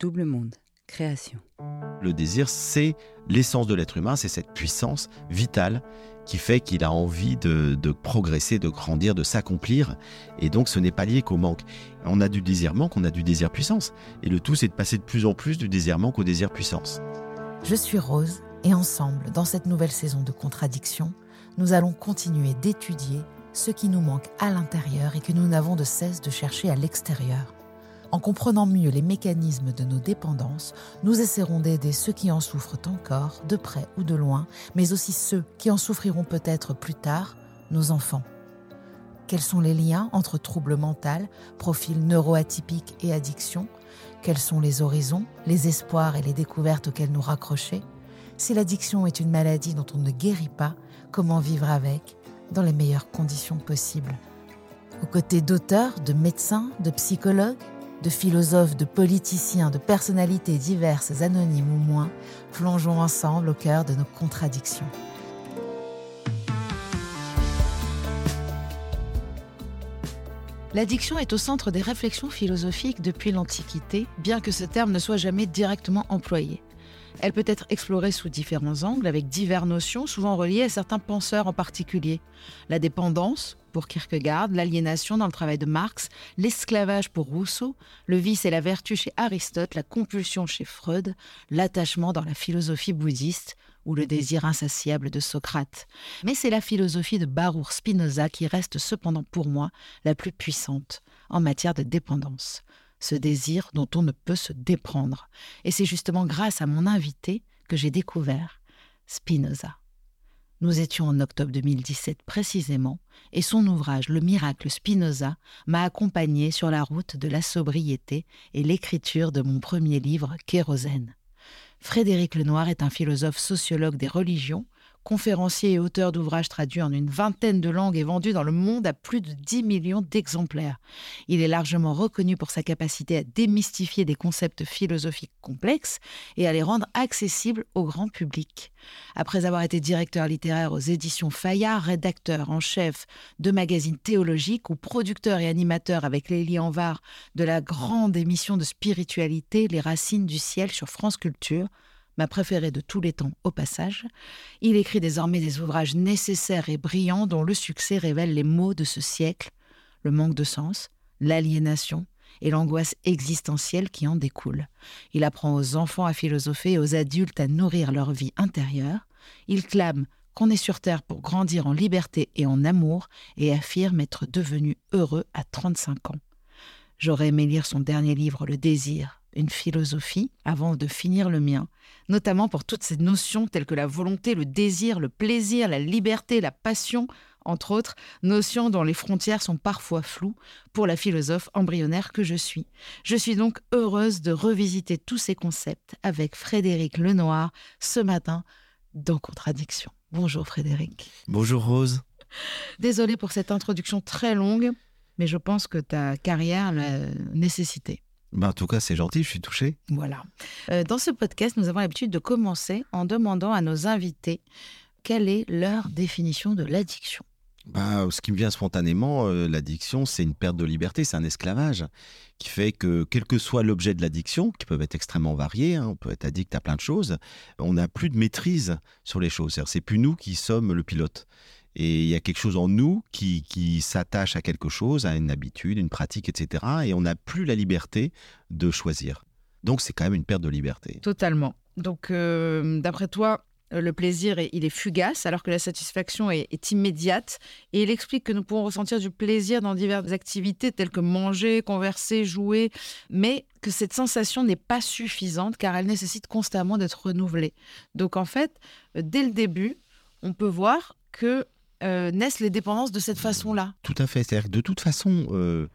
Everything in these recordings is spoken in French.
Double monde, création. Le désir, c'est l'essence de l'être humain, c'est cette puissance vitale qui fait qu'il a envie de, progresser, de grandir, de s'accomplir. Et donc, ce n'est pas lié qu'au manque. On a du désir manque, on a du désir puissance. Et le tout, c'est de passer de plus en plus du désir manque au désir puissance. Je suis Rose, et ensemble, dans cette nouvelle saison de contradiction, nous allons continuer d'étudier ce qui nous manque à l'intérieur et que nous n'avons de cesse de chercher à l'extérieur. En comprenant mieux les mécanismes de nos dépendances, nous essaierons d'aider ceux qui en souffrent encore, de près ou de loin, mais aussi ceux qui en souffriront peut-être plus tard, nos enfants. Quels sont les liens entre troubles mentaux, profils neuroatypiques et addiction Quels sont les horizons, les espoirs et les découvertes auxquels nous raccrocher? Si l'addiction est une maladie dont on ne guérit pas, comment vivre avec dans les meilleures conditions possibles? Aux côtés d'auteurs, de médecins, de psychologues, de philosophes, de politiciens, de personnalités diverses, anonymes ou moins, plongeons ensemble au cœur de nos contradictions. L'addiction est au centre des réflexions philosophiques depuis l'Antiquité, bien que ce terme ne soit jamais directement employé. Elle peut être explorée sous différents angles, avec diverses notions, souvent reliées à certains penseurs en particulier. La dépendance, pour Kierkegaard, l'aliénation dans le travail de Marx, l'esclavage pour Rousseau, le vice et la vertu chez Aristote, la compulsion chez Freud, l'attachement dans la philosophie bouddhiste ou le désir insatiable de Socrate. Mais c'est la philosophie de Baruch Spinoza qui reste cependant pour moi la plus puissante en matière de dépendance, ce désir dont on ne peut se déprendre. Et c'est justement grâce à mon invité que j'ai découvert Spinoza. Nous étions en octobre 2017 précisément, et son ouvrage Le miracle Spinoza m'a accompagné sur la route de la sobriété et l'écriture de mon premier livre, Kérosène. Frédéric Lenoir est un philosophe sociologue des religions conférencier et auteur d'ouvrages traduits en une vingtaine de langues et vendus dans le monde à plus de 10 millions d'exemplaires. Il est largement reconnu pour sa capacité à démystifier des concepts philosophiques complexes et à les rendre accessibles au grand public. Après avoir été directeur littéraire aux éditions Fayard, rédacteur en chef de magazines théologiques ou producteur et animateur avec Lélie Anvar de la grande émission de spiritualité Les Racines du Ciel sur France Culture, ma préférée de tous les temps au passage, il écrit désormais des ouvrages nécessaires et brillants dont le succès révèle les maux de ce siècle, le manque de sens, l'aliénation et l'angoisse existentielle qui en découle. Il apprend aux enfants à philosopher et aux adultes à nourrir leur vie intérieure. Il clame qu'on est sur Terre pour grandir en liberté et en amour et affirme être devenu heureux à 35 ans. J'aurais aimé lire son dernier livre Le désir, une philosophie avant de finir le mien, notamment pour toutes ces notions telles que la volonté, le désir, le plaisir, la liberté, la passion, entre autres, notions dont les frontières sont parfois floues pour la philosophe embryonnaire que je suis. Je suis donc heureuse de revisiter tous ces concepts avec Frédéric Lenoir ce matin dans Contradiction. Bonjour Frédéric. Bonjour Rose. Désolée pour cette introduction très longue, mais je pense que ta carrière l'a nécessité. Ben, en tout cas, c'est gentil, je suis touché. Voilà. Euh, dans ce podcast, nous avons l'habitude de commencer en demandant à nos invités quelle est leur définition de l'addiction. Bah, ce qui me vient spontanément, euh, l'addiction, c'est une perte de liberté, c'est un esclavage qui fait que, quel que soit l'objet de l'addiction, qui peuvent être extrêmement variés, hein, on peut être addict à plein de choses, on n'a plus de maîtrise sur les choses. C'est-à-dire, C'est plus nous qui sommes le pilote. Et il y a quelque chose en nous qui, s'attache à quelque chose, à une habitude, une pratique, etc. Et on n'a plus la liberté de choisir. Donc c'est quand même une perte de liberté. Totalement. Donc, euh, d'après toi, euh, le plaisir, est- il est fugace, alors que la satisfaction est, est immédiate. Et il explique que nous pouvons ressentir du plaisir dans diverses activités telles que manger, converser, jouer, mais que cette sensation n'est pas suffisante car elle nécessite constamment d'être renouvelée. Donc, en fait, euh, dès le début, on peut voir que euh, naissent les dépendances de cette façon-là. Tout à fait. C'est-à-dire que de toute façon, euh,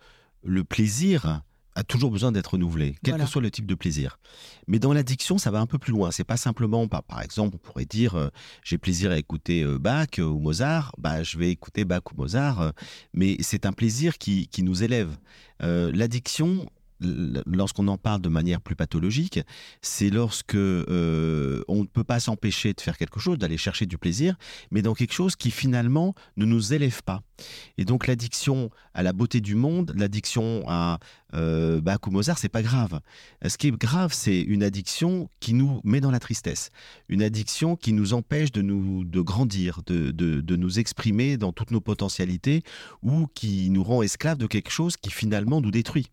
le plaisir a toujours besoin d'être renouvelé, quel Voilà. que soit le type de plaisir. Mais dans l'addiction, ça va un peu plus loin. C'est pas simplement, par, par exemple, on pourrait dire, euh, j'ai plaisir à écouter euh, Bach euh, ou Mozart, bah, je vais écouter Bach ou Mozart, mais c'est un plaisir qui, qui nous élève. L'addiction, lorsqu'on en parle de manière plus pathologique, c'est lorsque euh, on ne peut pas s'empêcher de faire quelque chose, d'aller chercher du plaisir, mais dans quelque chose qui finalement ne nous élève pas. Et donc l'addiction à la beauté du monde, l'addiction à euh, Bach ou Mozart, c'est pas grave. Ce qui est grave, c'est une addiction qui nous met dans la tristesse, une addiction qui nous empêche de nous de grandir, de, de, de nous exprimer dans toutes nos potentialités, ou qui nous rend esclaves de quelque chose qui finalement nous détruit.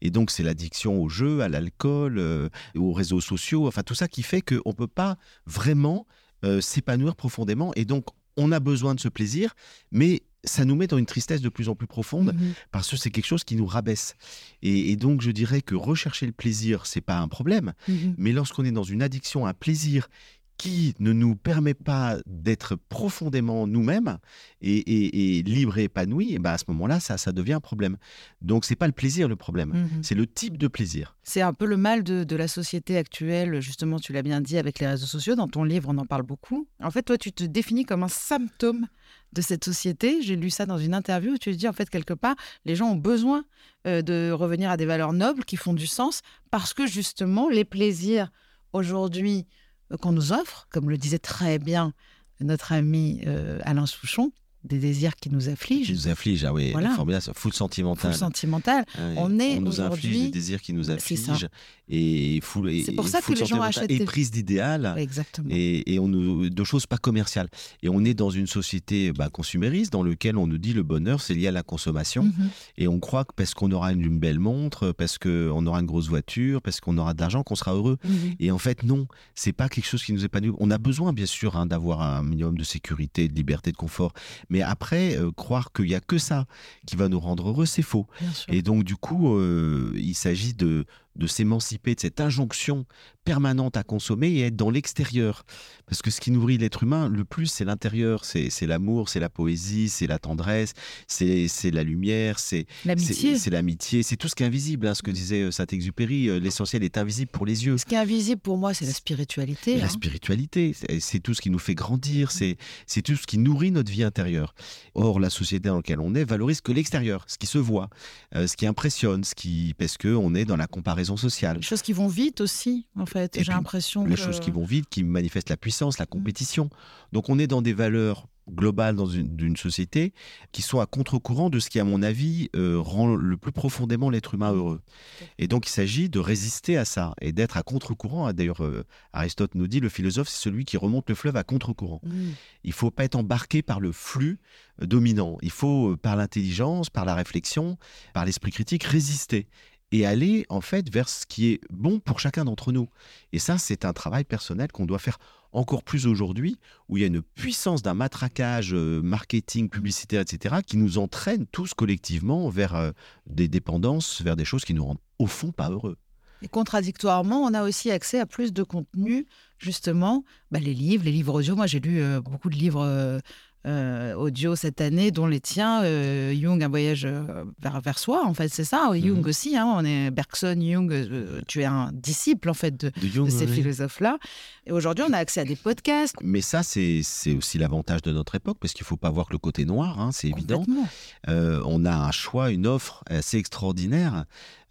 Et donc c'est l'addiction au jeu, à l'alcool, euh, aux réseaux sociaux, enfin tout ça qui fait qu'on peut pas vraiment euh, s'épanouir profondément. Et donc on a besoin de ce plaisir, mais ça nous met dans une tristesse de plus en plus profonde Mhm. parce que c'est quelque chose qui nous rabaisse. Et, et donc je dirais que rechercher le plaisir, c'est pas un problème, Mhm. mais lorsqu'on est dans une addiction à un plaisir qui ne nous permet pas d'être profondément nous-mêmes et, et, et libre et épanoui, et ben à ce moment-là, ça, ça devient un problème. Donc c'est pas le plaisir le problème, Mhm. c'est le type de plaisir. C'est un peu le mal de, de la société actuelle, justement, tu l'as bien dit, avec les réseaux sociaux. Dans ton livre, on en parle beaucoup. En fait, toi, tu te définis comme un symptôme de cette société. J'ai lu ça dans une interview où tu dis, en fait, quelque part, les gens ont besoin euh, de revenir à des valeurs nobles qui font du sens parce que, justement, les plaisirs aujourd'hui qu'on nous offre, comme le disait très bien notre ami euh, Alain Souchon, des désirs qui nous Qui affligent, nous afflige, ah oui, Voilà. formidable, ça, full sentimental. full sentimental. Ouais, On est nous inflige des désirs qui nous affligent et C'est pour et ça que les gens achètent et des- prise d'idéal Ouais, exactement. et, et on nous, de choses pas commerciales. Et on est dans une société bah, consumériste dans laquelle on nous dit le bonheur c'est lié à la consommation Mhm. et on croit que parce qu'on aura une, une belle montre, parce qu'on aura une grosse voiture, parce qu'on aura de l'argent qu'on sera heureux. Mhm. Et en fait non, c'est pas quelque chose qui nous épanouit. On a besoin bien sûr hein, d'avoir un minimum de sécurité, de liberté, de confort, mais après euh, croire qu'il y a que ça qui va nous rendre heureux, c'est faux. Et donc, du coup, euh, il s'agit de, de s'émanciper de cette injonction permanente à consommer et être dans l'extérieur. Parce que ce qui nourrit l'être humain le plus, c'est l'intérieur. C'est l'amour, c'est la poésie, c'est la tendresse, c'est la lumière, c'est L'amitié. c'est tout ce qui est invisible. hein, ce que disait euh, Saint-Exupéry, euh, l'essentiel est invisible pour les yeux. Ce qui est invisible pour moi, c'est la spiritualité. La hein. spiritualité, c'est- tout ce qui nous fait grandir, c'est c'est tout ce qui nourrit notre vie intérieure. Or, la société dans laquelle on est valorise que l'extérieur, ce qui se voit, euh, ce qui impressionne, ce qui parce que on est dans la comparaison sociale. Les choses qui vont vite aussi, en fait. J'ai l'impression Les que... choses qui vont vite, qui manifestent la puissance, la Mm. compétition. Donc, on est dans des valeurs globales dans une, d'une société qui sont à contre-courant de ce qui, à mon avis, euh, rend le plus profondément l'être humain heureux. Et donc, il s'agit de résister à ça et d'être à contre-courant. D'ailleurs, euh, Aristote nous dit, le philosophe, c'est celui qui remonte le fleuve à contre-courant. Mm. Il faut pas être embarqué par le flux euh, dominant. Il faut, euh, par l'intelligence, par la réflexion, par l'esprit critique, résister et aller en fait vers ce qui est bon pour chacun d'entre nous. Et ça, c'est un travail personnel qu'on doit faire encore plus aujourd'hui, où il y a une puissance d'un matraquage euh, marketing, publicitaire, etc., qui nous entraîne tous collectivement vers euh, des dépendances, vers des choses qui nous rendent au fond pas heureux. Et contradictoirement, on a aussi accès à plus de contenu, justement, bah, les livres, les livres audio. Moi, j'ai lu euh, beaucoup de livres euh, audio cette année, dont les tiens, euh, Jung, un voyage euh, vers, vers soi, en fait, c'est ça. Jung aussi, hein, on est Bergson, Jung, euh, tu es un disciple, en fait, de, De Jung, de ces oui. philosophes-là. Et aujourd'hui, on a accès à des podcasts. Mais ça, c'est aussi l'avantage de notre époque, parce qu'il ne faut pas voir que le côté noir, hein, c'est évident. On a un choix, une offre assez extraordinaire.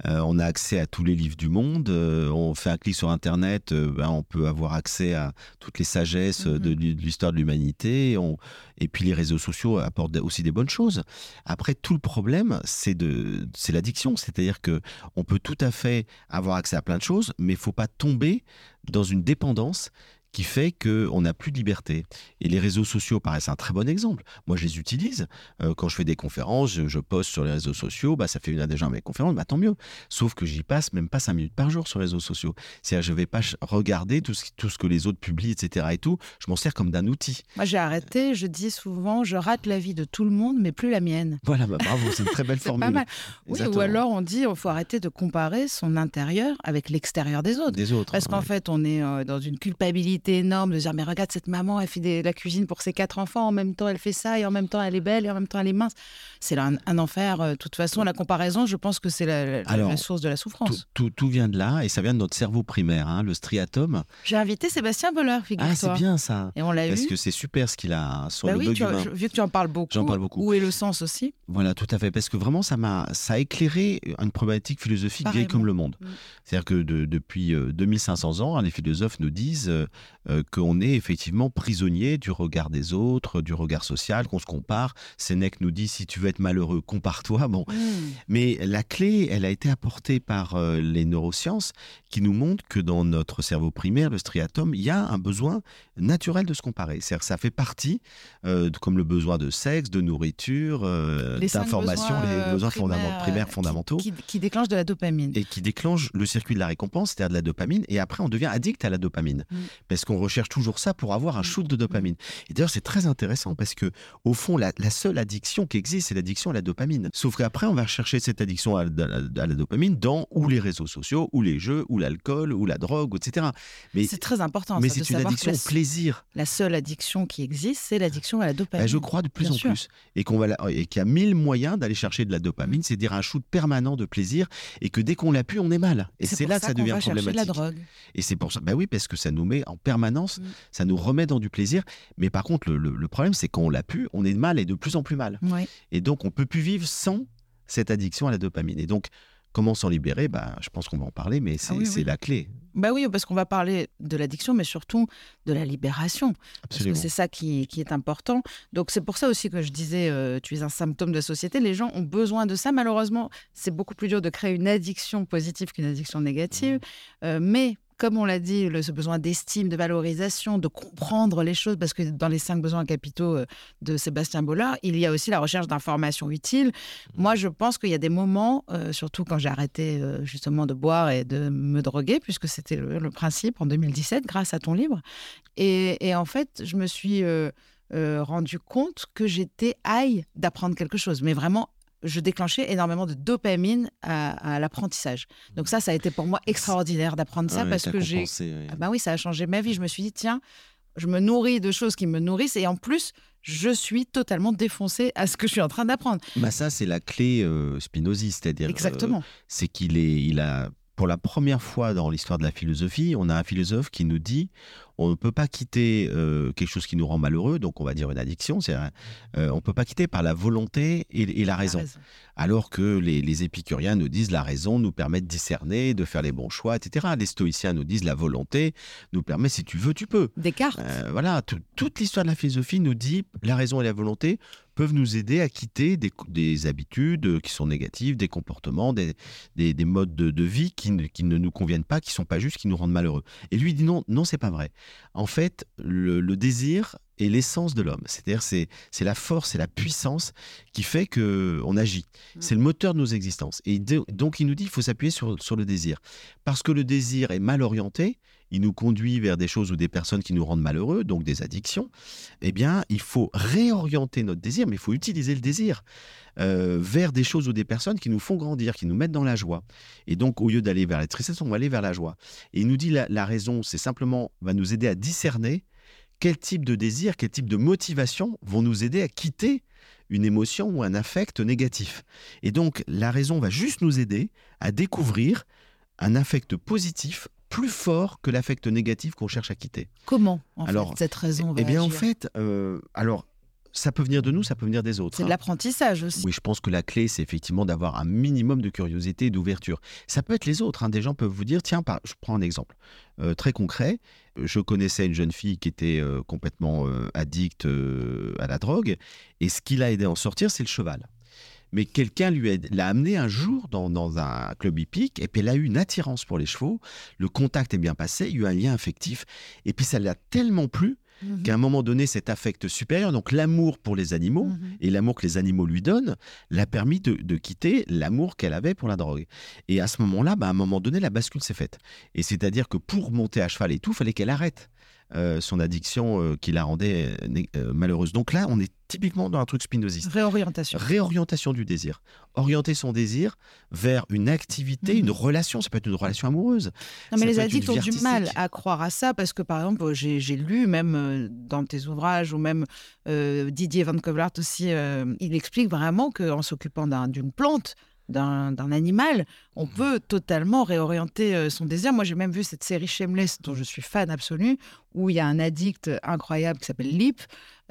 On a accès à tous les livres du monde. On fait un clic sur Internet, ben, on peut avoir accès à toutes les sagesses de, Mhm. de l'histoire de l'humanité. On- Et puis les réseaux sociaux apportent aussi des bonnes choses. Après, tout le problème, c'est de, c'est l'addiction. C'est-à-dire que on peut tout à fait avoir accès à plein de choses, mais il faut pas tomber dans une dépendance qui fait qu'on n'a plus de liberté. Et les réseaux sociaux paraissent un très bon exemple. Moi, je les utilise. Euh, quand je fais des conférences, je, je poste sur les réseaux sociaux, bah, ça fait une année déjà mes conférences, bah, tant mieux. Sauf que j'y passe même pas cinq minutes par jour sur les réseaux sociaux. C'est-à-dire je vais pas regarder tout ce, qui- tout ce que les autres publient, etc. et tout. Je m'en sers comme d'un outil. Moi, j'ai arrêté, je dis souvent, je rate la vie de tout le monde, mais plus la mienne. Voilà, bah, bravo, c'est une très belle formule. pas mal. Oui, ou alors on dit, il faut arrêter de comparer son intérieur avec l'extérieur des autres. Des autres. Parce qu'en ouais. fait, on est euh, dans une culpabilité énorme de dire mais regarde cette maman, elle fait des- la cuisine pour ses quatre enfants, en même temps elle fait ça et en même temps elle est belle et en même temps elle est mince. C'est un, un enfer. euh, De toute façon, la comparaison, je pense que c'est la, la- Alors, la source de la souffrance. tout- tout vient de là et ça vient de notre cerveau primaire, hein, le striatum. J'ai invité Sébastien Boller, figure-toi. Ah, c'est bien ça. Et on l'a Parce eu. que c'est super ce qu'il a sur Bah le oui, tu as- vu que tu en parles beaucoup. J'en parle beaucoup. Où est le sens aussi? Voilà, tout à fait. Parce que vraiment, ça m'a, ça a éclairé une problématique philosophique vieille comme le monde. Mm. C'est-à-dire que de- depuis euh, 2500 ans, hein, les philosophes nous disent euh, euh, qu'on est effectivement prisonnier du regard des autres, du regard social, qu'on se compare. Sénèque nous dit si tu veux être malheureux, compare-toi. Bon, mais la clé, elle a été apportée par euh, les neurosciences qui nous montrent que dans notre cerveau primaire, le striatum, il y a un besoin naturel de se comparer. C'est-à-dire que ça fait partie, euh, comme le besoin de sexe, de nourriture, d'information, les besoins primaires, fondament- primaires fondamentaux. Qui, qui, qui déclenchent de la dopamine. Et qui déclenche le circuit de la récompense, c'est-à-dire de la dopamine, et après on devient addict à la dopamine, Mm. parce qu'on recherche toujours ça pour avoir un Mm. shoot de dopamine. Et d'ailleurs c'est très intéressant parce que au fond la, la seule addiction qui existe, c'est l'addiction à la dopamine. Sauf qu'après on va chercher cette addiction à, la- à la dopamine dans ou les réseaux sociaux, ou les jeux, ou l'alcool, ou la drogue, etc. Mais, C'est très important. mais ça, c'est une addiction au plaisir. La seule addiction qui existe, c'est l'addiction à la dopamine. Ben, je crois de plus Bien en sûr. plus. Et qu'on va la- et qu'il y a mille moyens d'aller chercher de la dopamine, c'est-à-dire un shoot permanent de plaisir, et que dès qu'on l'a pu, on est mal. Et c'est là que ça qu'on devient chercher de problématique. la drogue. Et c'est pour ça, bah oui, parce que ça nous met en permanence, Mm. ça nous remet dans du plaisir. Mais par contre, le, le- le problème, c'est qu'on l'a pu, on est mal et de plus en plus mal. Et donc, on peut plus vivre sans cette addiction à la dopamine. Et donc, comment s'en libérer? Bah, Je pense qu'on va en parler, mais c'est Ah oui, c'est oui. la clé. Bah oui, parce qu'on va parler de l'addiction, mais surtout de la libération. Parce Absolument. que c'est ça qui, qui est important. Donc c'est pour ça aussi que je disais, euh, tu es un symptôme de la société. Les gens ont besoin de ça. Malheureusement, c'est beaucoup plus dur de créer une addiction positive qu'une addiction négative. Mmh. Euh, mais comme on l'a dit, le, ce besoin d'estime, de valorisation, de comprendre les choses, parce que dans les cinq besoins capitaux euh, de Sébastien Bollard, il y a aussi la recherche d'informations utiles. Moi, je pense qu'il y a des moments, euh, surtout quand j'ai arrêté euh, justement de boire et de me droguer, puisque c'était le, le principe en 2017, grâce à ton livre. Et, et en fait, je me suis euh, euh, rendu compte que j'étais aïe d'apprendre quelque chose, mais vraiment. Je déclenchais énormément de dopamine à, à l'apprentissage. Donc ça, ça a été pour moi extraordinaire d'apprendre ça Ouais, parce que j'ai ouais. ah bah oui, ça a changé ma vie. Je me suis dit, tiens, je me nourris de choses qui me nourrissent et en plus, je suis totalement défoncée à ce que je suis en train d'apprendre. Bah, ça, c'est la clé euh, c'est-à-dire. euh, Exactement. c'est qu'il est, il a, pour la première fois dans l'histoire de la philosophie, on a un philosophe qui nous dit on ne peut pas quitter euh, quelque chose qui nous rend malheureux, donc on va dire une addiction, euh, on ne peut pas quitter par la volonté et, et la raison. Alors que les, les épicuriens nous disent la raison nous permet de discerner, de faire les bons choix, etc. Les stoïciens nous disent la volonté nous permet, si tu veux, tu peux. Descartes. Euh, voilà, tout- toute l'histoire de la philosophie nous dit la raison et la volonté peuvent nous aider à quitter des, des habitudes qui sont négatives, des comportements, des, des, des modes de, de vie qui ne, qui ne nous conviennent pas, qui sont pas justes, qui nous rendent malheureux. Et lui dit non, non, c'est pas vrai. En fait, le, le désir est l'essence de l'homme. C'est-à-dire, c'est, c'est la force, c'est la puissance qui fait que on agit. C'est le moteur de nos existences. Et donc, il nous dit, il faut s'appuyer sur, sur le désir. Parce que le désir est mal orienté, il nous conduit vers des choses ou des personnes qui nous rendent malheureux, donc des addictions. Eh bien, il faut réorienter notre désir, mais il faut utiliser le désir euh, vers des choses ou des personnes qui nous font grandir, qui nous mettent dans la joie. Et donc, au lieu d'aller vers la tristesse, on va aller vers la joie. Et il nous dit la, la raison, c'est simplement va nous aider à discerner quel type de désir, quel type de motivation vont nous aider à quitter une émotion ou un affect négatif. Et donc, la raison va juste nous aider à découvrir un affect positif plus fort que l'affect négatif qu'on cherche à quitter. Comment, en Alors, fait, cette raison va Eh bien, en fait, euh, alors, ça peut venir de nous, ça peut venir des autres. C'est de hein. l'apprentissage aussi. Oui, je pense que la clé, c'est effectivement d'avoir un minimum de curiosité et d'ouverture. Ça peut être les autres. hein. Des gens peuvent vous dire, tiens, je prends un exemple euh, très concret. Je connaissais une jeune fille qui était euh, complètement euh, addicte euh, à la drogue. Et ce qui l'a aidé à en sortir, c'est le cheval. Mais quelqu'un lui a- l'a amené un jour dans, dans un club hippique, et puis elle a eu une attirance pour les chevaux. Le contact est bien passé, il y a eu un lien affectif. Et puis ça l'a tellement plu Mhm. qu'à un moment donné, cet affect supérieur, donc l'amour pour les animaux, Mhm. et l'amour que les animaux lui donnent l'a permis de, de quitter l'amour qu'elle avait pour la drogue. Et à ce moment-là, bah, à un moment donné, la bascule s'est faite. Et c'est-à-dire que pour monter à cheval et tout, il fallait qu'elle arrête euh, son addiction euh, qui la rendait euh, malheureuse. Donc là, on est typiquement dans un truc spinoziste. Réorientation. Réorientation du désir. Orienter son désir vers une activité, Mhm. une relation. Ça peut être une relation amoureuse. Non, mais Ça les addicts ont du mal à croire à ça parce que, par exemple, j'ai lu, même dans tes ouvrages, ou même euh, Didier Van Kovlart aussi, euh, il explique vraiment qu'en s'occupant d'un- d'une plante, d'un animal, on Mmh. peut totalement réorienter euh, son désir. Moi, j'ai même vu cette série Shameless, dont je suis fan absolue, où il y a un addict incroyable qui s'appelle Lip,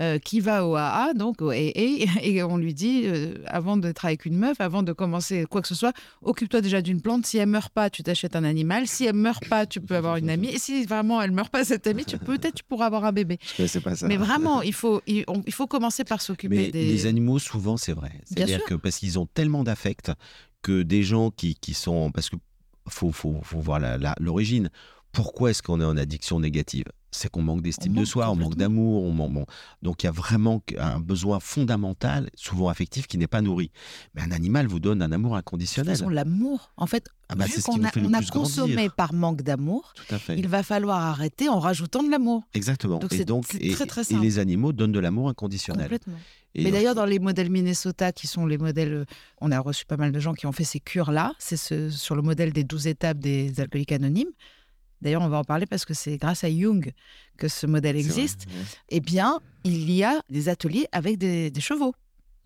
euh, qui va au AA, donc au AA, et on lui dit, euh, avant d'être avec une meuf, avant de commencer quoi que ce soit, occupe-toi déjà d'une plante. Si elle meurt pas, tu t'achètes un animal. Si elle meurt pas, tu peux avoir une amie. Et si vraiment elle meurt pas, cette amie, tu peut-être tu pourras avoir un bébé. Je pas ça. Mais vraiment, il faut, il, on- il faut commencer par s'occuper Mais des. les animaux, souvent, c'est vrai. C'est-à-dire que parce qu'ils ont tellement d'affect que des gens qui, qui sont. Parce que faut, faut, faut voir la- la- l'origine. Pourquoi est-ce qu'on est en addiction négative? C'est qu'on manque d'estime de soi, on manque d'amour. On manque, bon. Donc il y a vraiment un besoin fondamental, souvent affectif, qui n'est pas nourri. Mais un animal vous donne un amour inconditionnel. l'amour, en fait, Ah bah, vu qu'on a, on consommé grandir. par manque d'amour, il va falloir arrêter en rajoutant de l'amour. Exactement. Donc et c'est- donc, et, très, très et les animaux donnent de l'amour inconditionnel. Complètement. Et Mais d'ailleurs, dans les modèles Minnesota, qui sont les modèles, euh, on a reçu pas mal de gens qui ont fait ces cures-là, c'est ce- sur le modèle des 12 étapes des alcooliques anonymes. D'ailleurs, on va en parler parce que c'est grâce à Jung que ce modèle vrai, existe. ouais. Eh bien, il y a des ateliers avec des, des chevaux.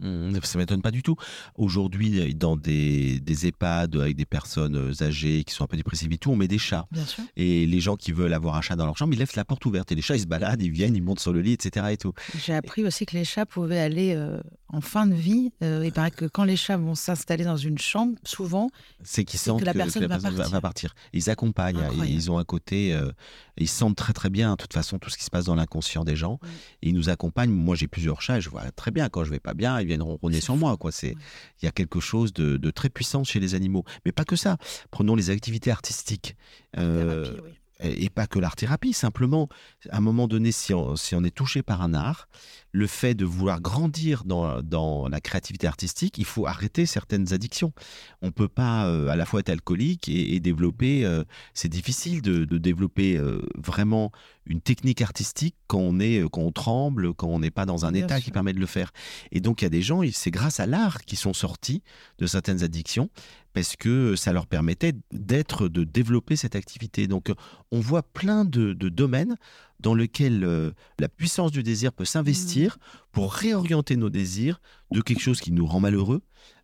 Mmh, Ça m'étonne pas du tout. Aujourd'hui, dans des, des EHPAD avec des personnes euh, âgées qui sont un peu dépressives et tout, on met des chats. Bien sûr. Et les gens qui veulent avoir un chat dans leur chambre, ils laissent la porte ouverte. Et les chats, ils se baladent, ils viennent, ils montent sur le lit, etc. Et tout. J'ai appris aussi que les chats pouvaient aller euh, en fin de vie. Euh, il paraît que quand les chats vont s'installer dans une chambre, souvent, C'est qu'ils sentent que la personne va va, partir. partir. Ils accompagnent. Incroyable. et Ils ont un côté. euh, ils sentent très, très bien, de toute façon, tout ce qui se passe dans l'inconscient des gens. Oui. Et ils nous accompagnent. Moi, j'ai plusieurs chats et je vois très bien quand je vais pas bien, ils viennent ronronner sur fou. moi. Quoi. C'est, Oui. il y a quelque chose de, de très puissant chez les animaux. Mais pas que ça. Prenons les activités artistiques. Euh, thérapie, oui. Et pas que l'art-thérapie, simplement, à un moment donné, si on, on est touché par un art, le fait de vouloir grandir dans, la créativité artistique, il faut arrêter certaines addictions. On ne peut pas euh, à la fois être alcoolique et, développer, euh, c'est difficile de, de développer euh, vraiment une technique artistique quand on, est, quand on tremble, quand on n'est pas dans un Bien état sûr. qui permet de le faire. Et donc, il y a des gens, c'est grâce à l'art qu'ils sont sortis de certaines addictions parce que ça leur permettait d'être, de développer cette activité. Donc, on voit plein de, de domaines dans lesquels euh, la puissance du désir peut s'investir pour réorienter nos désirs de quelque chose qui nous rend malheureux,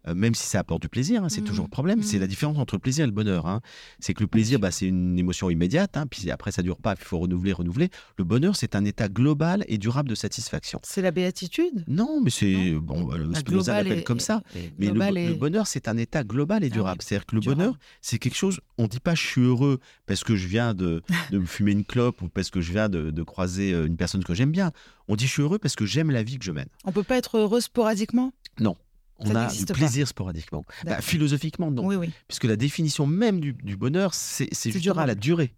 euh, même si ça apporte du plaisir, hein, c'est Mhm. toujours le problème. C'est Mhm. la différence entre le plaisir et le bonheur. hein. C'est que le plaisir, bah, c'est une émotion immédiate, hein, puis après ça dure pas, il faut renouveler, renouveler. Le bonheur, c'est un état global et durable de satisfaction. C'est la béatitude? Non, mais c'est bon, euh, La Spinoza l'appelle comme ça. et- Mais le, et- bonheur, c'est un état global et Ah durable. C'est-à-dire que le durable. bonheur, c'est quelque chose, on dit pas je suis heureux parce que je viens de, de me fumer une clope ou parce que je viens de, de croiser euh, une personne que j'aime bien. On dit je suis heureux parce que j'aime la vie que je mène. On peut pas être heureux sporadiquement? Non. On Ça a du pas. plaisir sporadiquement. Bah, philosophiquement, non. Oui, oui. Puisque la définition même du, du bonheur, c'est justement la durée.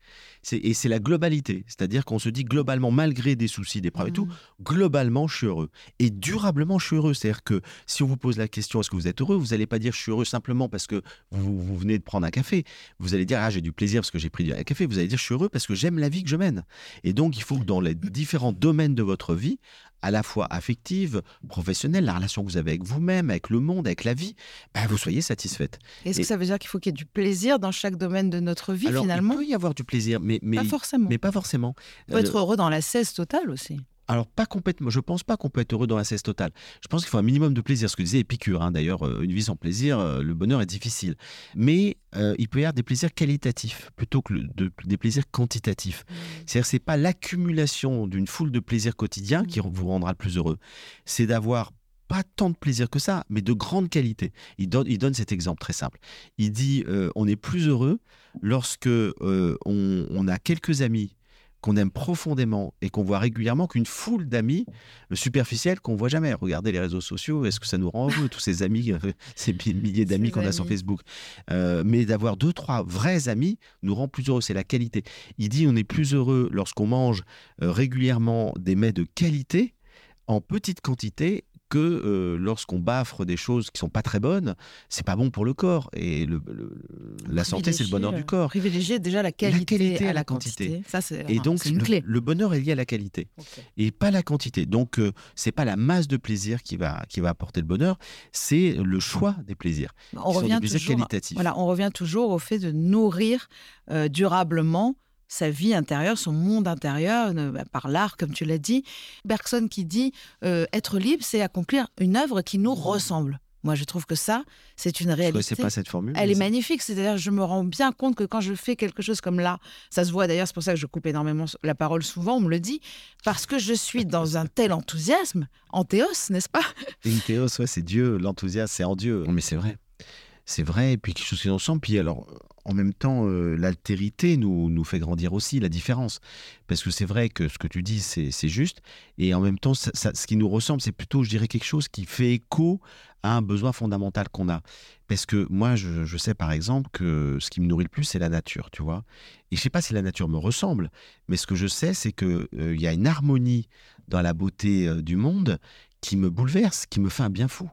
Et c'est la globalité. C'est-à-dire qu'on se dit globalement, malgré des soucis, des problèmes et tout, Mhm. globalement, je suis heureux. Et durablement, je suis heureux. C'est-à-dire que si on vous pose la question, est-ce que vous êtes heureux Vous n'allez pas dire je suis heureux simplement parce que vous, vous venez de prendre un café. Vous allez dire ah, j'ai du plaisir parce que j'ai pris un café. Vous allez dire je suis heureux parce que j'aime la vie que je mène. Et donc, il faut que dans les différents domaines de votre vie, à la fois affective, professionnelle, la relation que vous avez avec vous-même, avec le monde, avec la vie, bah, vous soyez satisfaite. Est-ce Et- que ça veut dire qu'il faut qu'il y ait du plaisir dans chaque domaine de notre vie Alors, finalement? il peut y avoir du plaisir, mais, mais, Pas forcément. mais pas forcément. On peut être heureux dans la cesse totale aussi. Alors, pas complètement. Je pense pas qu'on peut être heureux dans la cesse totale. Je pense qu'il faut un minimum de plaisir. Ce que disait Épicure, hein, d'ailleurs, euh, une vie sans plaisir, euh, le bonheur est difficile. Mais euh, il peut y avoir des plaisirs qualitatifs plutôt que le- de- des plaisirs quantitatifs. C'est-à-dire que c'est pas l'accumulation d'une foule de plaisirs quotidiens qui vous rendra le plus heureux. C'est d'avoir pas tant de plaisir que ça, mais de grande qualité. Il donne, il donne cet exemple très simple. Il dit euh, on est plus heureux lorsque euh, on, on a quelques amis qu'on aime profondément et qu'on voit régulièrement qu'une foule d'amis superficiels qu'on voit jamais. Regardez les réseaux sociaux, est-ce que ça nous rend heureux tous ces amis, euh, ces mi- milliers d'amis qu'on a sur. Facebook. Euh, mais d'avoir deux, trois vrais amis nous rend plus heureux. C'est la qualité. Il dit on est plus heureux lorsqu'on mange euh, régulièrement des mets de qualité en petite quantité que euh, lorsqu'on baffre des choses qui sont pas très bonnes, c'est pas bon pour le corps. Et le- le- la santé, c'est le bonheur du corps. Privilégier déjà la qualité, qualité à à la la quantité. quantité. Ça, c'est Et donc, une le, clé. le bonheur est lié à la qualité et pas la quantité. Donc, euh, c'est pas la masse de plaisir qui va, qui va apporter le bonheur, c'est le choix des plaisirs. On sont des revient plaisirs toujours, qualitatifs. voilà, on revient toujours au fait de nourrir euh, durablement sa vie intérieure, son monde intérieur, euh, bah, par l'art, comme tu l'as dit. Bergson qui dit euh, être libre, c'est accomplir une œuvre qui nous ressemble. Moi, je trouve que ça, c'est une Je réalité. connaissais pas cette formule. Elle est c'est- magnifique, c'est-à-dire je me rends bien compte que quand je fais quelque chose comme là, ça se voit d'ailleurs, c'est pour ça que je coupe énormément la parole souvent, on me le dit, parce que je suis dans un tel enthousiasme, anthéos, n'est-ce pas? Une théos, ouais, c'est Dieu, l'enthousiasme, c'est en Dieu. Mais c'est vrai. C'est vrai, et puis quelque chose qui nous ressemble. Puis alors, en même temps, euh, l'altérité nous, fait grandir aussi, la différence. Parce que c'est vrai que ce que tu dis, c'est juste. Et en même temps, ce qui nous ressemble, c'est plutôt, je dirais, quelque chose qui fait écho à un besoin fondamental qu'on a. Parce que moi, je, sais par exemple que ce qui me nourrit le plus, c'est la nature, tu vois. Et je sais pas si la nature me ressemble, mais ce que je sais, c'est qu'il il y a une harmonie dans la beauté euh, du monde qui me bouleverse, qui me fait un bien fou.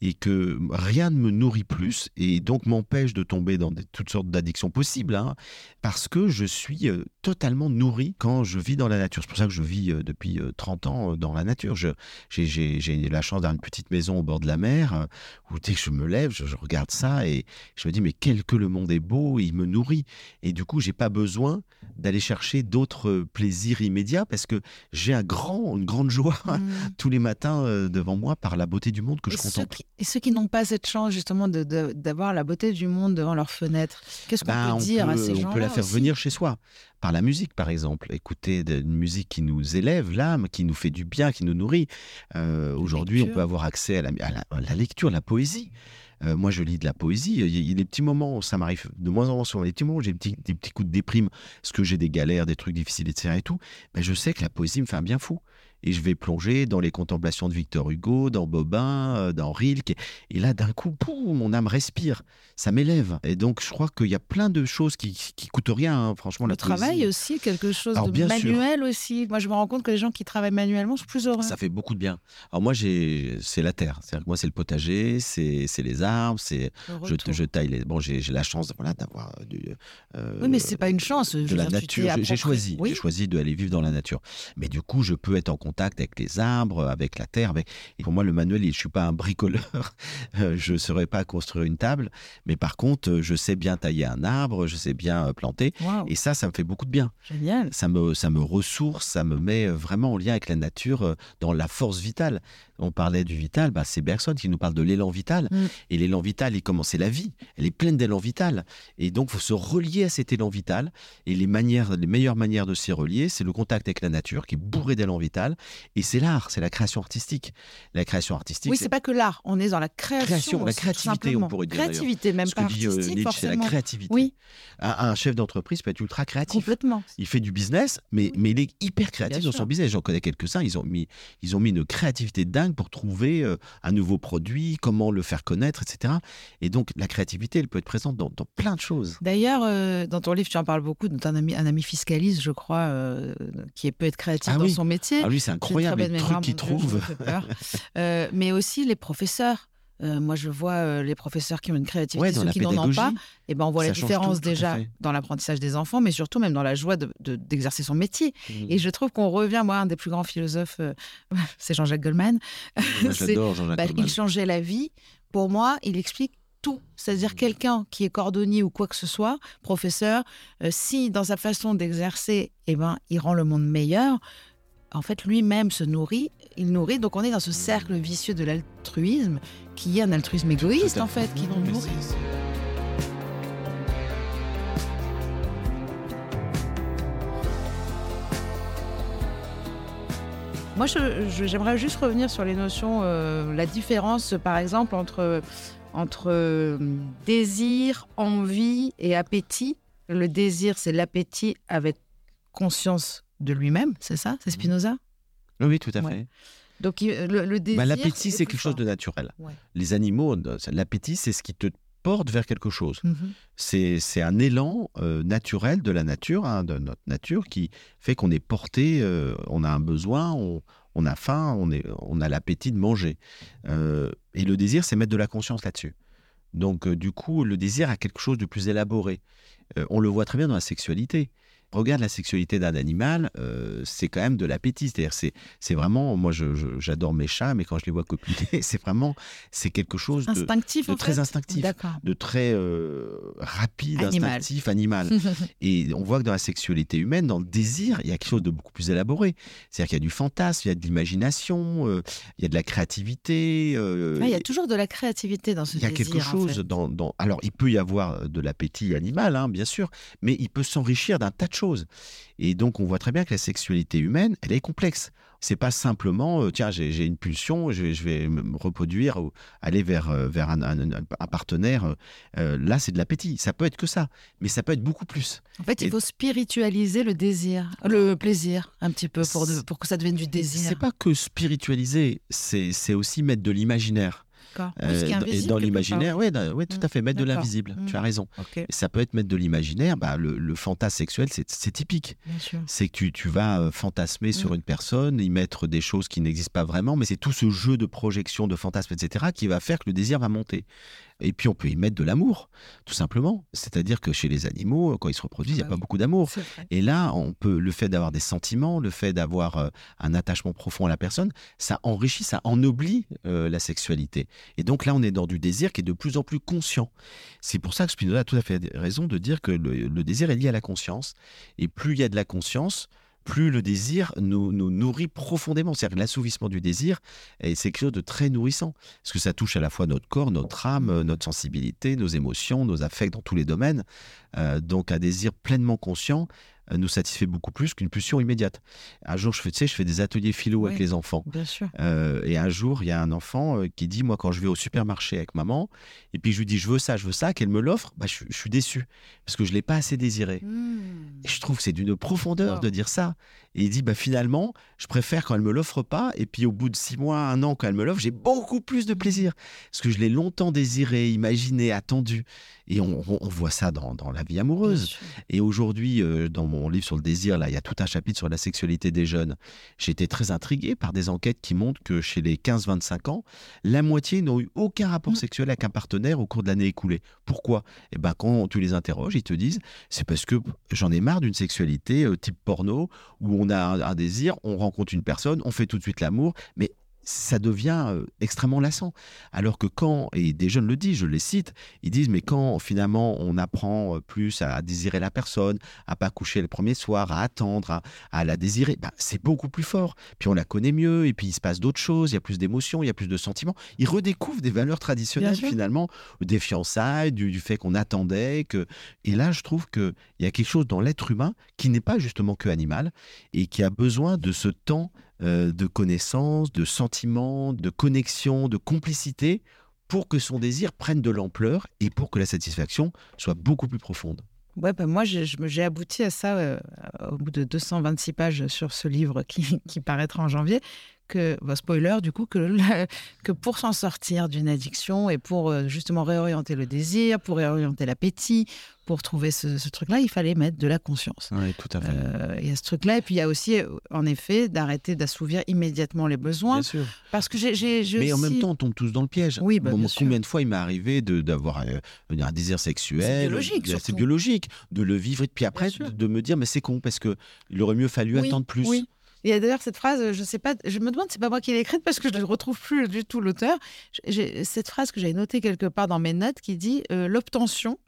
Et que rien ne me nourrit plus et donc m'empêche de tomber dans des- toutes sortes d'addictions possibles, hein, parce que je suis euh, totalement nourri quand je vis dans la nature. C'est pour ça que je vis euh, depuis euh, 30 ans euh, dans la nature. J'ai la chance d'avoir une petite maison au bord de la mer, où dès que je me lève, je, je regarde ça et je me dis, mais quel que le monde est beau, il me nourrit. Et du coup, j'ai pas besoin d'aller chercher d'autres plaisirs immédiats, parce que j'ai un grand, une grande joie tous les matins devant moi par la beauté du monde que je et contemple. Et ceux qui n'ont pas cette chance justement d'avoir la beauté du monde devant leur fenêtre, qu'est-ce qu'on Ben, peut dire à ces on gens-là peut la faire aussi venir chez soi, par la musique par exemple. Écouter de- une musique qui nous élève l'âme, qui nous fait du bien, qui nous nourrit. Euh, Aujourd'hui, on peut avoir accès à la, à la- à la lecture, la poésie. Euh, moi, je lis de la poésie. Il y a des petits moments, ça m'arrive de moins en moins souvent, des petits moments où j'ai des petits, des petits coups de déprime, parce que j'ai des galères, des trucs difficiles, etc. Et tout. Ben, je sais que la poésie me fait un bien fou. Et je vais plonger dans les contemplations de Victor Hugo, dans Bobin, euh, dans Rilke. Et là, d'un coup, poum, mon âme respire. Ça m'élève. Et donc, je crois qu'il y a plein de choses qui, qui coûtent rien, hein, franchement. Le la poésie. travail aussi, est quelque chose Alors, de bien sûr. manuel aussi. Moi, je me rends compte que les gens qui travaillent manuellement sont plus heureux. Ça fait beaucoup de bien. Alors moi, j'ai, c'est la terre. C'est-à-dire que moi, c'est le potager, c'est, c'est les arbres, c'est, Le je, je taille les. Bon, j'ai, j'ai la chance, voilà, d'avoir du. euh, Oui, mais c'est pas une chance. de la dire, nature. J'ai- choisi, Oui. j'ai choisi d'aller vivre dans la nature. Mais du coup, je peux être en contact avec les arbres, avec la terre. Avec... Et pour moi, le manuel, je suis pas un bricoleur. Euh, je ne saurais pas construire une table. Mais par contre, je sais bien tailler un arbre, je sais bien euh, planter. Et ça, ça me fait beaucoup de bien. génial. Ça me, ça me ressource, ça me met euh, vraiment en lien avec la nature, dans la force vitale. On parlait du vital, bah, c'est Bergson qui nous parle de l'élan vital. Mm. Et l'élan vital, il commence, c'est la vie. Elle est pleine d'élan vital. Et donc, il faut se relier à cet élan vital. Et les, manières, les meilleures manières de s'y relier, c'est le contact avec la nature, qui est bourré d'élan vital. Et c'est l'art, c'est la création artistique. La création artistique, Oui, c'est c'est pas que l'art. On est dans la création. Création, la créativité, on pourrait dire. Créativité, même ce pas que dit euh, artistique, Nietzsche, c'est la créativité. Oui, Un, un chef d'entreprise peut être ultra créatif. complètement. Il fait du business, mais, mais il est hyper créatif Bien dans sûr. son business. J'en connais quelques-uns, ils ont, mis, ils ont mis une créativité dingue pour trouver euh, un nouveau produit, comment le faire connaître, etc. Et donc, la créativité, elle peut être présente dans, dans plein de choses. D'ailleurs, euh, dans ton livre, tu en parles beaucoup. Un ami, un ami fiscaliste, je crois, euh, qui peut être créatif Ah dans oui. son métier. Ah, lui, c'est incroyable, les trucs qu'il Dieu, trouve. mais aussi les professeurs. Euh, moi, je vois euh, les professeurs qui ont une créativité, Ouais, ceux qui n'en ont pas. Et ben, on voit la différence tout, déjà dans l'apprentissage des enfants, mais surtout même dans la joie de- de- d'exercer son métier. Mmh. Et je trouve qu'on revient, moi, un des plus grands philosophes, euh, c'est Jean-Jacques Goldman. Moi, Jean-Jacques Bah, Goldman. il changeait la vie. Pour moi, il explique tout. C'est-à-dire quelqu'un qui est cordonnier ou quoi que ce soit, professeur, euh, si dans sa façon d'exercer, eh ben, il rend le monde meilleur, en fait, lui-même se nourrit, il nourrit. Donc on est dans ce cercle vicieux de l'altruisme, qui est un altruisme égoïste, en fait, qui nous nourrit. Moi, j'aimerais juste revenir sur les notions, euh, la différence, par exemple, entre, entre euh, désir, envie et appétit. Le désir, c'est l'appétit avec conscience de lui-même, c'est ça C'est Spinoza? Oui, tout à Ouais. fait. Donc, il- le, le désir. Bah, L'appétit, est c'est quelque chose de naturel. Ouais. Les animaux, euh, l'appétit, c'est ce qui te porte vers quelque chose. Mhm. C'est c'est un élan euh, naturel de la nature, hein, de notre nature, qui fait qu'on est porté, euh, on a un besoin, on, on a faim, on, est, on a l'appétit de manger. Euh, et le désir, c'est mettre de la conscience là-dessus. Donc, euh, du coup, le désir a quelque chose de plus élaboré. Euh, on le voit très bien dans la sexualité. Regarde la sexualité d'un animal, euh, c'est quand même de l'appétit. C'est-à-dire, c'est c'est vraiment, moi, je- je- j'adore mes chats, mais quand je les vois copiner, c'est vraiment, c'est quelque chose de, Instinctif, de très fait instinctif. D'accord. de très euh, rapide, Animal. instinctif, animal. Et on voit que dans la sexualité humaine, dans le désir, il y a quelque chose de beaucoup plus élaboré. C'est-à-dire qu'il y a du fantasme, il y a de l'imagination, euh, il y a de la créativité. Ah, il y a toujours de la créativité dans ce il y a désir. quelque en chose fait. dans, dans- Alors, il peut y avoir de l'appétit animal, hein, bien sûr, mais il peut s'enrichir d'un tas de choses. Et donc, on voit très bien que la sexualité humaine, elle est complexe. C'est pas simplement, euh, tiens, j'ai une pulsion, je vais, je vais me reproduire ou aller vers, euh, vers un, un- un- un partenaire. euh, là, c'est de l'appétit. Ça peut être que ça, mais ça peut être beaucoup plus. En fait, il Et- faut spiritualiser le désir, le plaisir, un petit peu, pour, de- pour que ça devienne du désir. C'est pas que spiritualiser, c'est c'est aussi mettre de l'imaginaire. D'accord. Euh, Oui, invisible, dans l'imaginaire, oui, ouais, tout Mm, à fait, mettre de l'invisible. Mm. Tu as raison. Ok, Et ça peut être mettre de l'imaginaire. Bah, le, le fantasme sexuel, c'est typique. C'est que tu, tu vas euh, fantasmer sur Mm. une personne, y mettre des choses qui n'existent pas vraiment, mais c'est tout ce jeu de projection, de fantasme, etc., qui va faire que le désir va monter. Et puis on peut y mettre de l'amour, tout simplement. C'est-à-dire que chez les animaux, quand ils se reproduisent, il n'y a Ah pas beaucoup d'amour. Et là, on peut, le fait d'avoir des sentiments, le fait d'avoir euh, un attachement profond à la personne, ça enrichit, ça ennoblit euh, la sexualité. Et donc là, on est dans du désir qui est de plus en plus conscient. C'est pour ça que Spinoza a tout à fait raison de dire que le, le désir est lié à la conscience. Et plus il y a de la conscience, plus le désir nous, nourrit profondément. C'est-à-dire l'assouvissement du désir, c'est quelque chose de très nourrissant. Parce que ça touche à la fois notre corps, notre âme, euh, notre sensibilité, nos émotions, nos affects dans tous les domaines. Euh, donc un désir pleinement conscient nous satisfait beaucoup plus qu'une pulsion immédiate. Un jour, je fais, tu sais, je fais des ateliers philo avec les enfants. Bien sûr. Euh, et un jour, il y a un enfant euh, qui dit, moi, quand je vais au supermarché avec maman, et puis je lui dis, je veux ça, je veux ça, qu'elle me l'offre, bah, je, je suis déçu, parce que je ne l'ai pas assez désiré. Et je trouve que c'est d'une profondeur Wow. de dire ça. Et il dit, bah, finalement, je préfère quand elle me l'offre pas, et puis au bout de six mois, un an, quand elle me l'offre, j'ai beaucoup plus de plaisir. Parce que je l'ai longtemps désiré, imaginé, attendu. Et on, voit ça dans, dans la vie amoureuse. Et aujourd'hui, euh, dans mon livre sur le désir, là, il y a tout un chapitre sur la sexualité des jeunes. J'ai été très intrigué par des enquêtes qui montrent que chez les 15-25 ans, la moitié n'ont eu aucun rapport Mm. sexuel avec un partenaire au cours de l'année écoulée. Pourquoi? Eh ben, quand tu les interroges, ils te disent c'est parce que j'en ai marre d'une sexualité euh, type porno où on a un, un désir, on rencontre une personne, on fait tout de suite l'amour, mais ça devient euh, extrêmement lassant. Alors que quand, et des jeunes le disent, je les cite, ils disent, mais quand finalement on apprend euh, plus à désirer la personne, à pas coucher le premier soir, à attendre, à, à la désirer, bah, c'est beaucoup plus fort. Puis on la connaît mieux, et puis il se passe d'autres choses, il y a plus d'émotions, il y a plus de sentiments. Ils redécouvrent des valeurs traditionnelles finalement, des fiançailles, du, du fait qu'on attendait. que Et là, je trouve qu'il y a quelque chose dans l'être humain qui n'est pas justement que animal, et qui a besoin de ce temps euh, de connaissance, de sentiments, de connexion, de complicité pour que son désir prenne de l'ampleur et pour que la satisfaction soit beaucoup plus profonde. Ouais, bah, moi, j'ai abouti à ça euh, au bout de 226 pages sur ce livre qui, qui paraîtra en janvier, que, bah, spoiler du coup, que, que pour s'en sortir d'une addiction et pour euh, justement réorienter le désir, pour réorienter l'appétit, pour trouver ce, ce truc-là, il fallait mettre de la conscience. Oui, tout à fait. Euh, Il y a ce truc-là, et puis il y a aussi, euh, en effet, d'arrêter d'assouvir immédiatement les besoins. Bien sûr. Parce que j'ai. Mais en même temps, on tombe tous dans le piège. Oui, bah, Bon, bien combien sûr. de fois il m'est arrivé de- d'avoir euh, un désir sexuel C'est biologique, euh, C'est surtout. biologique, de le vivre et puis après de, de me dire mais c'est con parce que il aurait mieux fallu Oui, attendre plus. Oui. Il y a d'ailleurs cette phrase, je sais pas, je me demande, c'est pas moi qui l'ai écrite parce que je ne retrouve plus du tout l'auteur. J'ai cette phrase que j'avais notée quelque part dans mes notes qui dit euh, l'obtention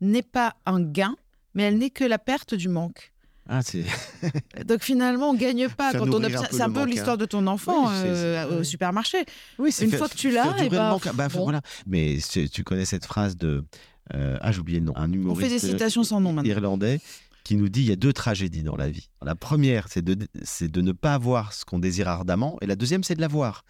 n'est pas un gain, mais elle n'est que la perte du manque. Ah, Donc finalement, on gagne pas Faire quand on obtient. C'est un peu manque, l'histoire hein. de ton enfant Oui, euh, au supermarché. oui, Une faire- fois que tu l'as, durer eh le ben, manque. Bah, bon. voilà. Mais tu connais cette phrase de euh, ah j'ai oublié le nom, un On humoriste fait des citations sans nom maintenant. irlandais qui nous dit il y a deux tragédies dans la vie. La première, c'est de, c'est de ne pas avoir ce qu'on désire ardemment, et la deuxième, c'est de l'avoir.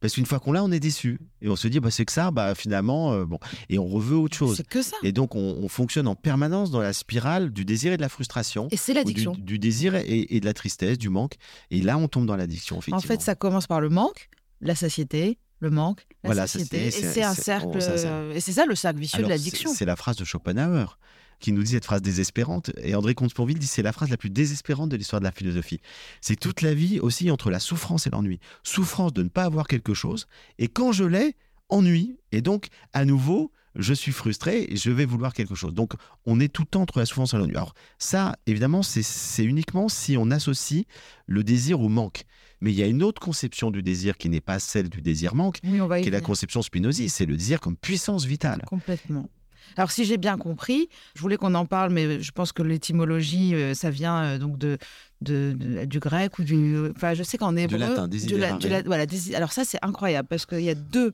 Parce qu'une fois qu'on l'a, on est déçu. Et on se dit, bah, c'est que ça, bah, finalement, euh, bon. Et on reveut autre chose. C'est que ça. Et donc, on, on fonctionne en permanence dans la spirale du désir et de la frustration. Et c'est du, l'addiction. du désir et, et de la tristesse, du manque. Et là, on tombe dans l'addiction, effectivement. En fait, ça commence par le manque, la satiété, le manque, la Voilà. Et c'est- un cercle. euh, Et c'est ça le cercle vicieux Alors, de l'addiction. C'est la phrase de Schopenhauer qui nous dit cette phrase désespérante. Et André Comte-Sponville dit c'est la phrase la plus désespérante de l'histoire de la philosophie. C'est toute la vie aussi entre la souffrance et l'ennui. Souffrance de ne pas avoir quelque chose, et quand je l'ai, ennui. Et donc, à nouveau, je suis frustré et je vais vouloir quelque chose. Donc, on est tout le temps entre la souffrance et l'ennui. Alors, ça, évidemment, c'est- uniquement si on associe le désir au manque. Mais il y a une autre conception du désir qui n'est pas celle du désir manque, Oui, qui est la conception spinoziste, c'est le désir comme puissance vitale. Complètement. Alors, si j'ai bien compris, je voulais qu'on en parle, mais je pense que l'étymologie, euh, ça vient euh, donc de, de- de- du grec ou du. Enfin, je sais qu'en hébreu. latin, du desiderare. du la- voilà, alors, ça, c'est incroyable parce qu'il y a deux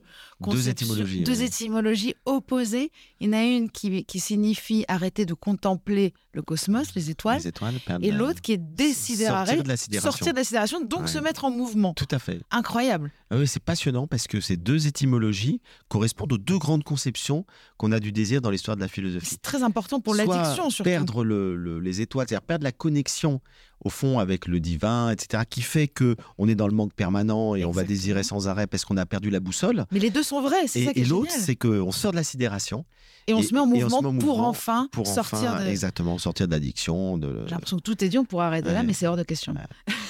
étymologies, deux oui. étymologies opposées. Il y en a une qui, qui signifie arrêter de contempler le cosmos, les étoiles, Les étoiles, perdre et la- l'autre qui est désidérare. Sortir de la sidération. Sortir de la sidération, donc Ouais. se mettre en mouvement. Tout à fait. Incroyable. Ah oui, c'est passionnant parce que ces deux étymologies correspondent aux deux grandes conceptions qu'on a du désir dans l'histoire de la philosophie. C'est très important pour l'addiction, surtout. perdre le- le- les étoiles, c'est-à-dire perdre la connexion au fond avec le divin, etc., qui fait que on est dans le manque permanent et on va désirer sans arrêt parce qu'on a perdu la boussole. Mais les deux sont c'est Et, l'autre, c'est qu'on sort de la sidération Et on et- se met en se mouvement, met en pour enfin pour sortir enfin, de. exactement, sortir de l'addiction. De... J'ai l'impression que tout est dit, on pourrait arrêter là, mais c'est hors de question.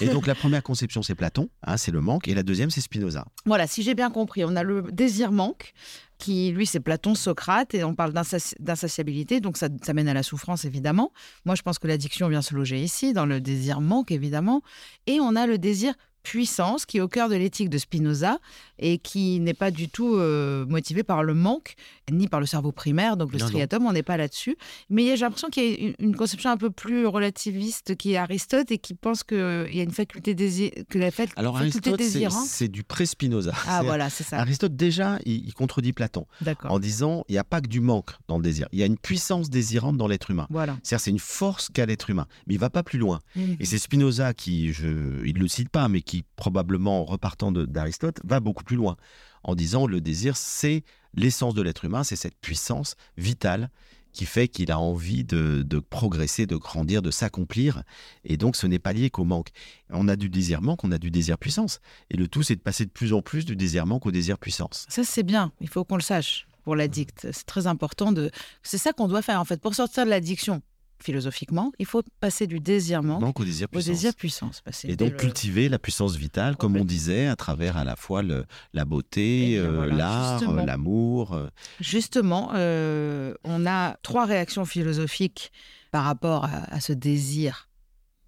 Et donc la première conception, c'est Platon, hein, c'est le manque, et la deuxième, c'est Spinoza. Voilà, si j'ai bien compris, on a le désir manque, qui lui c'est Platon, Socrate, et on parle d'insati- d'insatiabilité, donc ça, ça mène à la souffrance évidemment. Moi je pense que l'addiction vient se loger ici, dans le désir manque évidemment. Et on a le désir puissance qui est au cœur de l'éthique de Spinoza et qui n'est pas du tout euh, motivé par le manque ni par le cerveau primaire, donc le Non, non. striatum, on n'est pas là-dessus. Mais j'ai l'impression qu'il y a une, conception un peu plus relativiste qui est Aristote et qui pense qu'il y a une faculté désir, que la fa- Alors faculté Aristote, c'est- désirante. c'est du pré-Spinoza. Ah voilà, c'est ça. Aristote, déjà, il, il contredit Platon en disant il n'y a pas que du manque dans le désir, il y a une puissance désirante dans l'être humain. Voilà. C'est-à-dire, c'est une force qu'a l'être humain, mais il va pas plus loin. Et c'est Spinoza qui, je, il ne le cite pas, mais qui, probablement en repartant d'Aristote, va beaucoup plus loin, en disant le désir, c'est l'essence de l'être humain, c'est cette puissance vitale qui fait qu'il a envie de, de progresser, de grandir, de s'accomplir. Et donc, ce n'est pas lié qu'au manque. On a du désir manque, on a du désir puissance. Et le tout, c'est de passer de plus en plus du désir manque au désir puissance. Ça, c'est bien. Il faut qu'on le sache pour l'addict. C'est très important de. C'est ça qu'on doit faire, en fait. Pour sortir de l'addiction, philosophiquement, il faut passer du désir manque Manque au désir au puissance. désir puissance. C'est Et donc le- cultiver la puissance vitale, comme on disait, à travers à la fois le- la beauté, Eh euh, l'art, euh, l'amour. euh, Justement, euh, on a trois réactions philosophiques par rapport à, à ce désir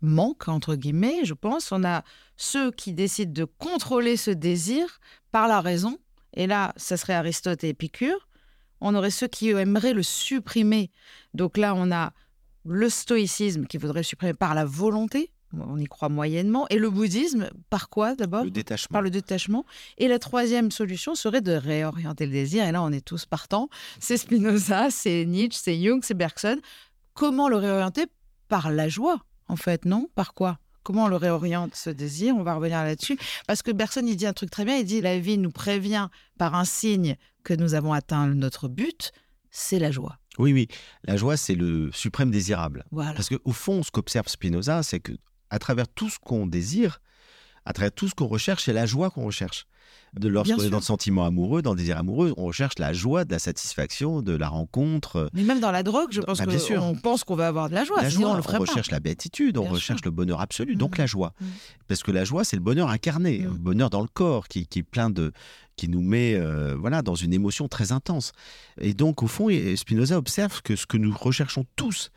manque, entre guillemets, je pense. On a ceux qui décident de contrôler ce désir par la raison. Et là, ça serait Aristote et Épicure. On aurait ceux qui aimeraient le supprimer. Donc là, on a le stoïcisme qui voudrait supprimer par la volonté. On y croit moyennement. Et le bouddhisme, par quoi d'abord? Le détachement. par le détachement. Et la troisième solution serait de réorienter le désir. Et là, on est tous partants. C'est Spinoza, c'est Nietzsche, c'est Jung, c'est Bergson. Comment le réorienter? Par la joie, en fait, non? Par quoi? Comment on le réoriente ce désir? On va revenir là-dessus. Parce que Bergson, il dit un truc très bien. Il dit la vie nous prévient par un signe que nous avons atteint notre but. C'est la joie. Oui, oui. La joie, c'est le suprême désirable. Voilà. Parce qu'au fond, ce qu'observe Spinoza, c'est que à travers tout ce qu'on désire, À travers tout ce qu'on recherche, c'est la joie qu'on recherche. De lorsqu'on est dans le sentiment amoureux, dans le désir amoureux, on recherche la joie, de la satisfaction, de la rencontre. Mais même dans la drogue, je pense Bah, bien sûr. qu'on pense qu'on va avoir de la joie. la sinon, joie, on le ferait pas. recherche la béatitude, on Bien recherche sûr. le bonheur absolu, donc Mhm. la joie. Mhm. Parce que la joie, c'est le bonheur incarné, Mhm. le bonheur dans le corps, qui, qui est plein de, qui nous met, euh, voilà, dans une émotion très intense. Et donc, au fond, Spinoza observe que ce que nous recherchons tous,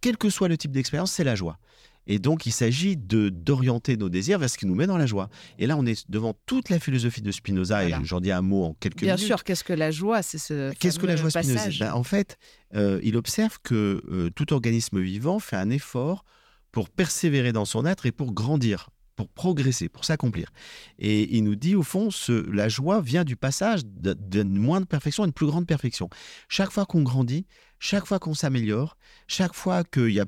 quel que soit le type d'expérience, c'est la joie. Et donc, il s'agit de d'orienter nos désirs vers ce qui nous met dans la joie. Et là, on est devant toute la philosophie de Spinoza, Voilà. et j'en dis un mot en quelques Bien minutes. sûr, qu'est-ce que la joie C'est ce Qu'est-ce que la joie Spinoza. Ben, En fait, euh, il observe que euh, tout organisme vivant fait un effort pour persévérer dans son être et pour grandir, pour progresser, pour s'accomplir. Et il nous dit, au fond, ce, la joie vient du passage d'une moindre perfection à une plus grande perfection. Chaque fois qu'on grandit, chaque fois qu'on s'améliore, chaque fois qu'il y a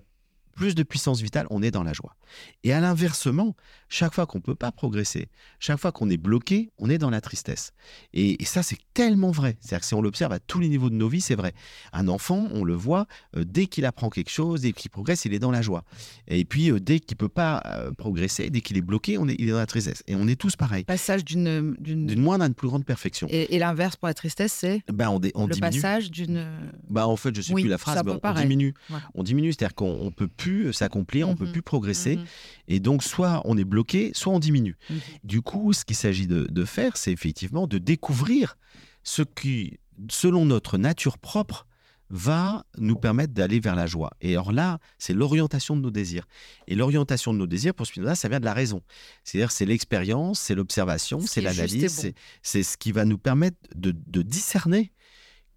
plus de puissance vitale, on est dans la joie. Et à l'inversement, chaque fois qu'on ne peut pas progresser, chaque fois qu'on est bloqué, on est dans la tristesse. Et, et ça, c'est tellement vrai. C'est-à-dire que si on l'observe à tous les niveaux de nos vies, c'est vrai. Un enfant, on le voit, euh, dès qu'il apprend quelque chose, dès qu'il progresse, il est dans la joie. Et puis, euh, dès qu'il peut pas euh, progresser, dès qu'il est bloqué, on est, il est dans la tristesse. Et on est tous pareils. Passage d'une. d'une- moindre à une plus grande perfection. Et, et l'inverse pour la tristesse, c'est Ben, on, dé- on le diminue. passage d'une. Bah, en fait, je sais Oui, plus la phrase, mais on, diminue. On diminue, c'est-à-dire qu'on ne peut plus s'accomplir, on ne peut Mhm. plus progresser. Mhm. Et donc, soit on est bloqué, soit on diminue. Mhm. Du coup, ce qu'il s'agit de, de faire, c'est effectivement de découvrir ce qui, selon notre nature propre, va nous permettre d'aller vers la joie. Et alors là, c'est l'orientation de nos désirs. Et l'orientation de nos désirs, pour Spinoza, ça vient de la raison. C'est-à-dire, c'est l'expérience, c'est l'observation, Ce c'est l'analyse, bon. c'est ce qui va nous permettre de, de discerner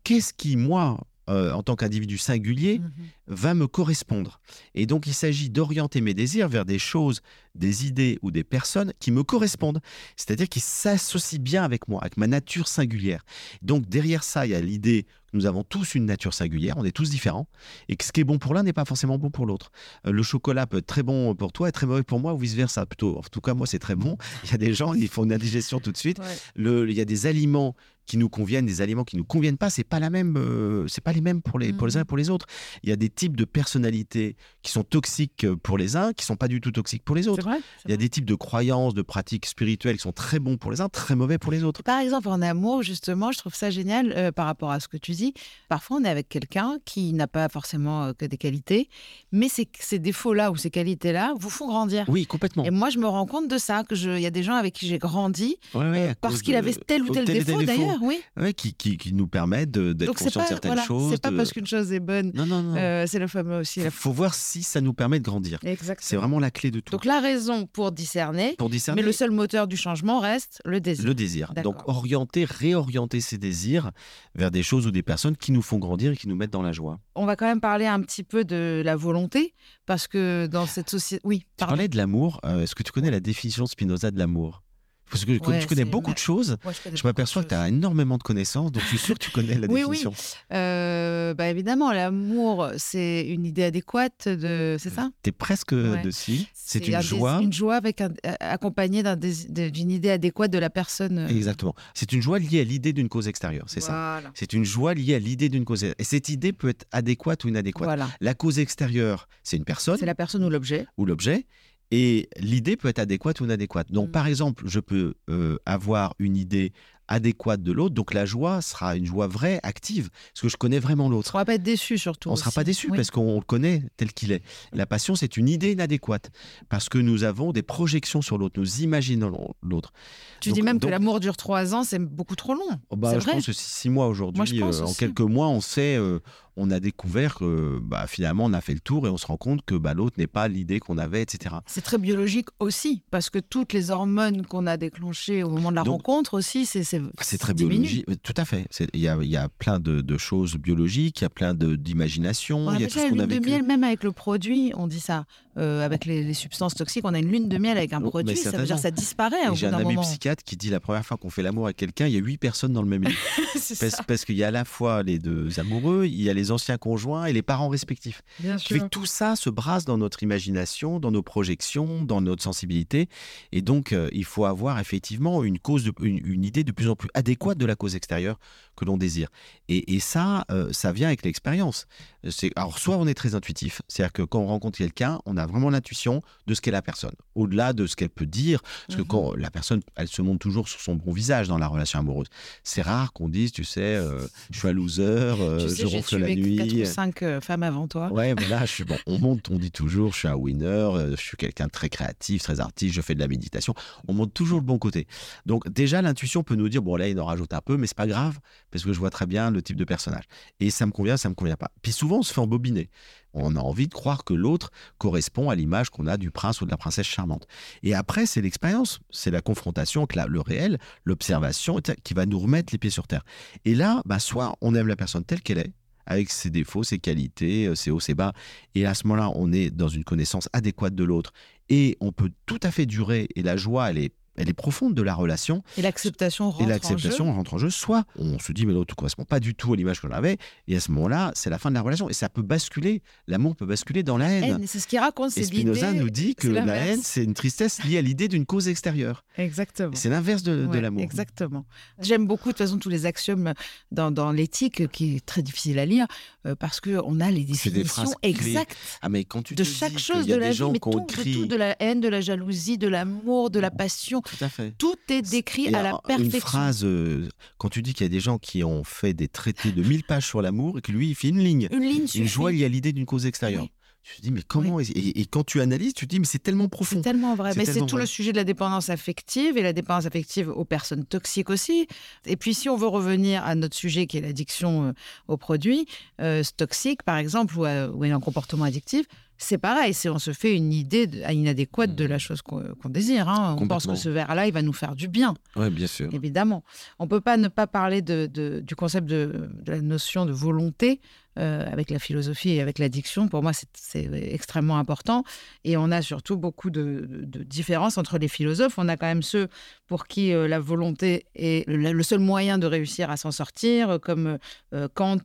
qu'est-ce qui, moi, euh, en tant qu'individu singulier, Mhm. va me correspondre. Et donc, il s'agit d'orienter mes désirs vers des choses, des idées ou des personnes qui me correspondent. C'est-à-dire qui s'associent bien avec moi, avec ma nature singulière. Donc, derrière ça, il y a l'idée que nous avons tous une nature singulière, on est tous différents, et que ce qui est bon pour l'un n'est pas forcément bon pour l'autre. Euh, le chocolat peut être très bon pour toi et très mauvais pour moi, ou vice-versa. Plutôt, en tout cas, moi, c'est très bon. Il y a des gens, ils font une indigestion tout de suite. Ouais. Le- il y a des aliments qui nous conviennent, des aliments qui nous conviennent pas. C'est pas la même, euh, c'est pas les mêmes pour les, pour les uns et pour les autres. Il y a des types de personnalités qui sont toxiques pour les uns, qui sont pas du tout toxiques pour les autres. vrai. Il y a des types de croyances, de pratiques spirituelles qui sont très bons pour les uns, très mauvais pour les autres. Par exemple, en amour, justement, je trouve ça génial euh, par rapport à ce que tu dis. Parfois, on est avec quelqu'un qui n'a pas forcément euh, que des qualités, mais ces, ces défauts-là ou ces qualités-là vous font grandir. Oui, complètement. Et moi, je me rends compte de ça, que je- il y a des gens avec qui j'ai grandi Ouais, ouais, euh, à parce qu'il de- avait tel ou tel, défaut, d'ailleurs, oui. Ouais, qui, qui, qui nous permettent de- d'être pas de certaines voilà, choses. c'est pas de- parce qu'une chose est bonne. Non, non, non. euh, c'est le fameux aussi. Il la- faut voir si ça nous permet de grandir. C'est vraiment la clé de tout. Donc la raison pour discerner, pour discerner mais le seul moteur du changement reste le désir. le désir. Donc orienter, réorienter ses désirs vers des choses ou des personnes qui nous font grandir et qui nous mettent dans la joie. On va quand même parler un petit peu de la volonté, parce que dans cette société... Oui, Tu parlais de l'amour. euh, Est-ce que tu connais la définition de Spinoza de l'amour? Parce que comme Ouais, tu connais beaucoup de choses. Ouais, je m'aperçois que tu as énormément de connaissances, donc je suis sûr que tu connais la Oui, oui. définition. Euh, bah évidemment, l'amour, c'est une idée adéquate de. C'est ça? Tu es presque Ouais. dessus. C'est un une dés- joie. Une joie avec un, accompagnée d'une idée adéquate de la personne. Exactement. C'est une joie liée à l'idée d'une cause extérieure, c'est ça? C'est une joie liée à l'idée d'une cause. Et cette idée peut être adéquate ou inadéquate. Voilà. La cause extérieure, c'est une personne C'est la personne ou l'objet. ou l'objet. Et l'idée peut être adéquate ou inadéquate. Donc, Mm. par exemple, je peux euh, avoir une idée adéquate de l'autre. Donc, la joie sera une joie vraie, active, parce que je connais vraiment On ne l'autre. sera pas être déçu surtout. On ne sera pas déçu Oui. parce qu'on le connaît tel qu'il est. La passion, c'est une idée inadéquate parce que nous avons des projections sur l'autre, nous imaginons l'autre. Tu Donc- dis même donc- que l'amour dure trois ans, c'est beaucoup trop long. Oh, bah, je vrai. pense que six mois aujourd'hui, euh, en quelques mois, on sait, euh, on a découvert que bah, finalement, on a fait le tour et on se rend compte que bah, l'autre n'est pas l'idée qu'on avait, etc. C'est très biologique aussi, parce que toutes les hormones qu'on a déclenchées au moment de la Donc- rencontre aussi, c'est c'est C'est très biologique, euh, tout à fait. Il y a, y a plein de, de choses biologiques, il y a plein d'imagination, On il y a tout ça ce a de miel, même avec le produit, on dit ça. Euh, avec les, les substances toxiques, on a une lune de miel avec un Oh, produit, ça veut dire que ça disparaît J'ai un ami psychiatre qui dit la première fois qu'on fait l'amour avec quelqu'un, il y a huit personnes dans le même lit. Parce parce qu'il y a à la fois les deux amoureux, il y a les anciens conjoints et les parents respectifs. bien que tout ça se brasse dans notre imagination, dans nos projections, dans notre sensibilité. Et donc, euh, il faut avoir effectivement une, cause de- une, une idée de plus en plus adéquate de la cause extérieure que l'on désire. Et, et ça, euh, ça vient avec l'expérience. C'est alors soit on est très intuitif, c'est-à-dire que quand on rencontre quelqu'un, on a vraiment l'intuition de ce qu'est la personne, au-delà de ce qu'elle peut dire, parce que Mhm. quand la personne, elle se montre toujours sur son bon visage dans la relation amoureuse. C'est rare qu'on dise, tu sais, euh, je suis un loser, euh, tu sais, je j'ai ronfle la tué quatre nuit. ou cinq euh, femmes avant toi. Ouais, voilà, je suis bon. On monte, on dit toujours, je suis un winner, je suis quelqu'un de très créatif, très artiste, je fais de la méditation. On monte toujours le bon côté. Donc déjà, l'intuition peut nous dire, bon là, il en rajoute un peu, mais c'est pas grave, parce que je vois très bien le type de personnage. Et ça me convient, ça me convient pas. Puis souvent, on se fait embobiner. On a envie de croire que l'autre correspond à l'image qu'on a du prince ou de la princesse charmante. Et après, c'est l'expérience, c'est la confrontation avec le réel, l'observation, qui va nous remettre les pieds sur terre. Et là, bah, soit on aime la personne telle qu'elle est, avec ses défauts, ses qualités, euh, ses hauts, ses bas. Et à ce moment-là, on est dans une connaissance adéquate de l'autre. Et on peut tout à fait durer. Et la joie, elle est, elle est profonde de la relation. Et l'acceptation rentre et l'acceptation en jeu. rentre en jeu. Soit on se dit, mais l'autre ne correspond pas du tout à l'image que j'en avais. Et à ce moment-là, c'est la fin de la relation. Et ça peut basculer. L'amour peut basculer dans la haine. Haine, c'est ce qu'il raconte, Et c'est Spinoza l'idée- nous dit que la haine, c'est une tristesse liée à l'idée d'une cause extérieure. Exactement. Et C'est l'inverse de, l'amour. Exactement. J'aime beaucoup de toute façon tous les axiomes dans, dans l'éthique qui est très difficile à lire euh, parce que on a les des définitions clés. exactes Ah, mais quand tu de chaque chose de des la vie, mais tout, de la haine, de la jalousie, de l'amour, de la passion, Tout à fait. tout est décrit à la perfection. Une phrase, euh, quand tu dis qu'il y a des gens qui ont fait des traités de 1000 pages sur l'amour et que lui, il fait une ligne. Une ligne Une joie liée à l'idée d'une cause extérieure. Oui. Tu te dis, mais comment et, et quand tu analyses, tu te dis, mais c'est tellement profond. C'est tellement vrai. Mais c'est tout vrai. le sujet de la dépendance affective et la dépendance affective aux personnes toxiques aussi. Et puis, si on veut revenir à notre sujet qui est l'addiction euh, aux produits euh, toxiques, par exemple, ou à, ou à un comportement addictif, c'est pareil. C'est on se fait une idée de- inadéquate de la chose qu'on désire. hein. On pense que ce verre-là, il va nous faire du bien, Oui, bien sûr. évidemment. On peut pas ne pas parler de, de- du concept de, de la notion de volonté euh, avec la philosophie et avec l'addiction. Pour moi, c'est- extrêmement important. Et on a surtout beaucoup de, de différences entre les philosophes. On a quand même ceux pour qui euh, la volonté est le, le seul moyen de réussir à s'en sortir, euh, comme euh, Kant,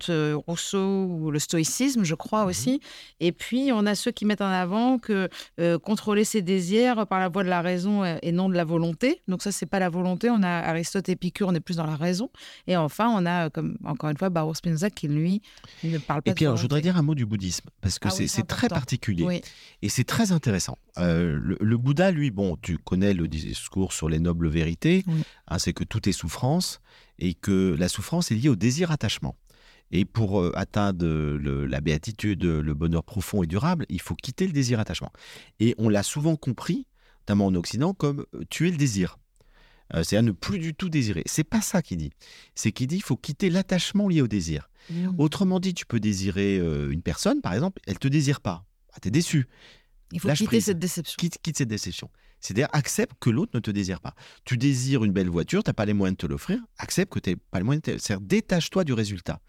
Rousseau ou le stoïcisme, je crois Mhm. aussi. Et puis, on a ceux qui mettent en avant que contrôler ses désirs par la voie de la raison et non de la volonté. Donc ça, c'est pas la volonté. On a Aristote et Épicure, on est plus dans la raison. Et enfin, on a, comme encore une fois, Baruch Spinoza qui, lui, ne parle pas Et puis, alors, je voudrais dire un mot du bouddhisme, parce que Ah c'est très particulier. Oui. Et c'est très intéressant. Euh, le, le Bouddha, lui, bon, tu connais le discours sur les nobles vérités, Oui. hein, c'est que tout est souffrance et que la souffrance est liée au désir-attachement. Et pour euh, atteindre le- la béatitude, le bonheur profond et durable, il faut quitter le désir-attachement. Et on l'a souvent compris, notamment en Occident, comme euh, tuer le désir. Euh, C'est-à-dire ne plus du tout désirer. C'est pas ça qu'il dit. C'est qu'il dit il faut quitter l'attachement lié au désir. Mmh. Autrement dit, tu peux désirer euh, une personne, par exemple, elle te désire pas. Ah, tu es déçu. Il faut lâche quitter prise. cette déception. Quitte, quitte cette déception. C'est-à-dire, accepte que l'autre ne te désire pas. Tu désires une belle voiture, tu n'as pas les moyens de te l'offrir, accepte que tu n'as pas les moyens de te... C'est-à-dire, détache-toi du résultat.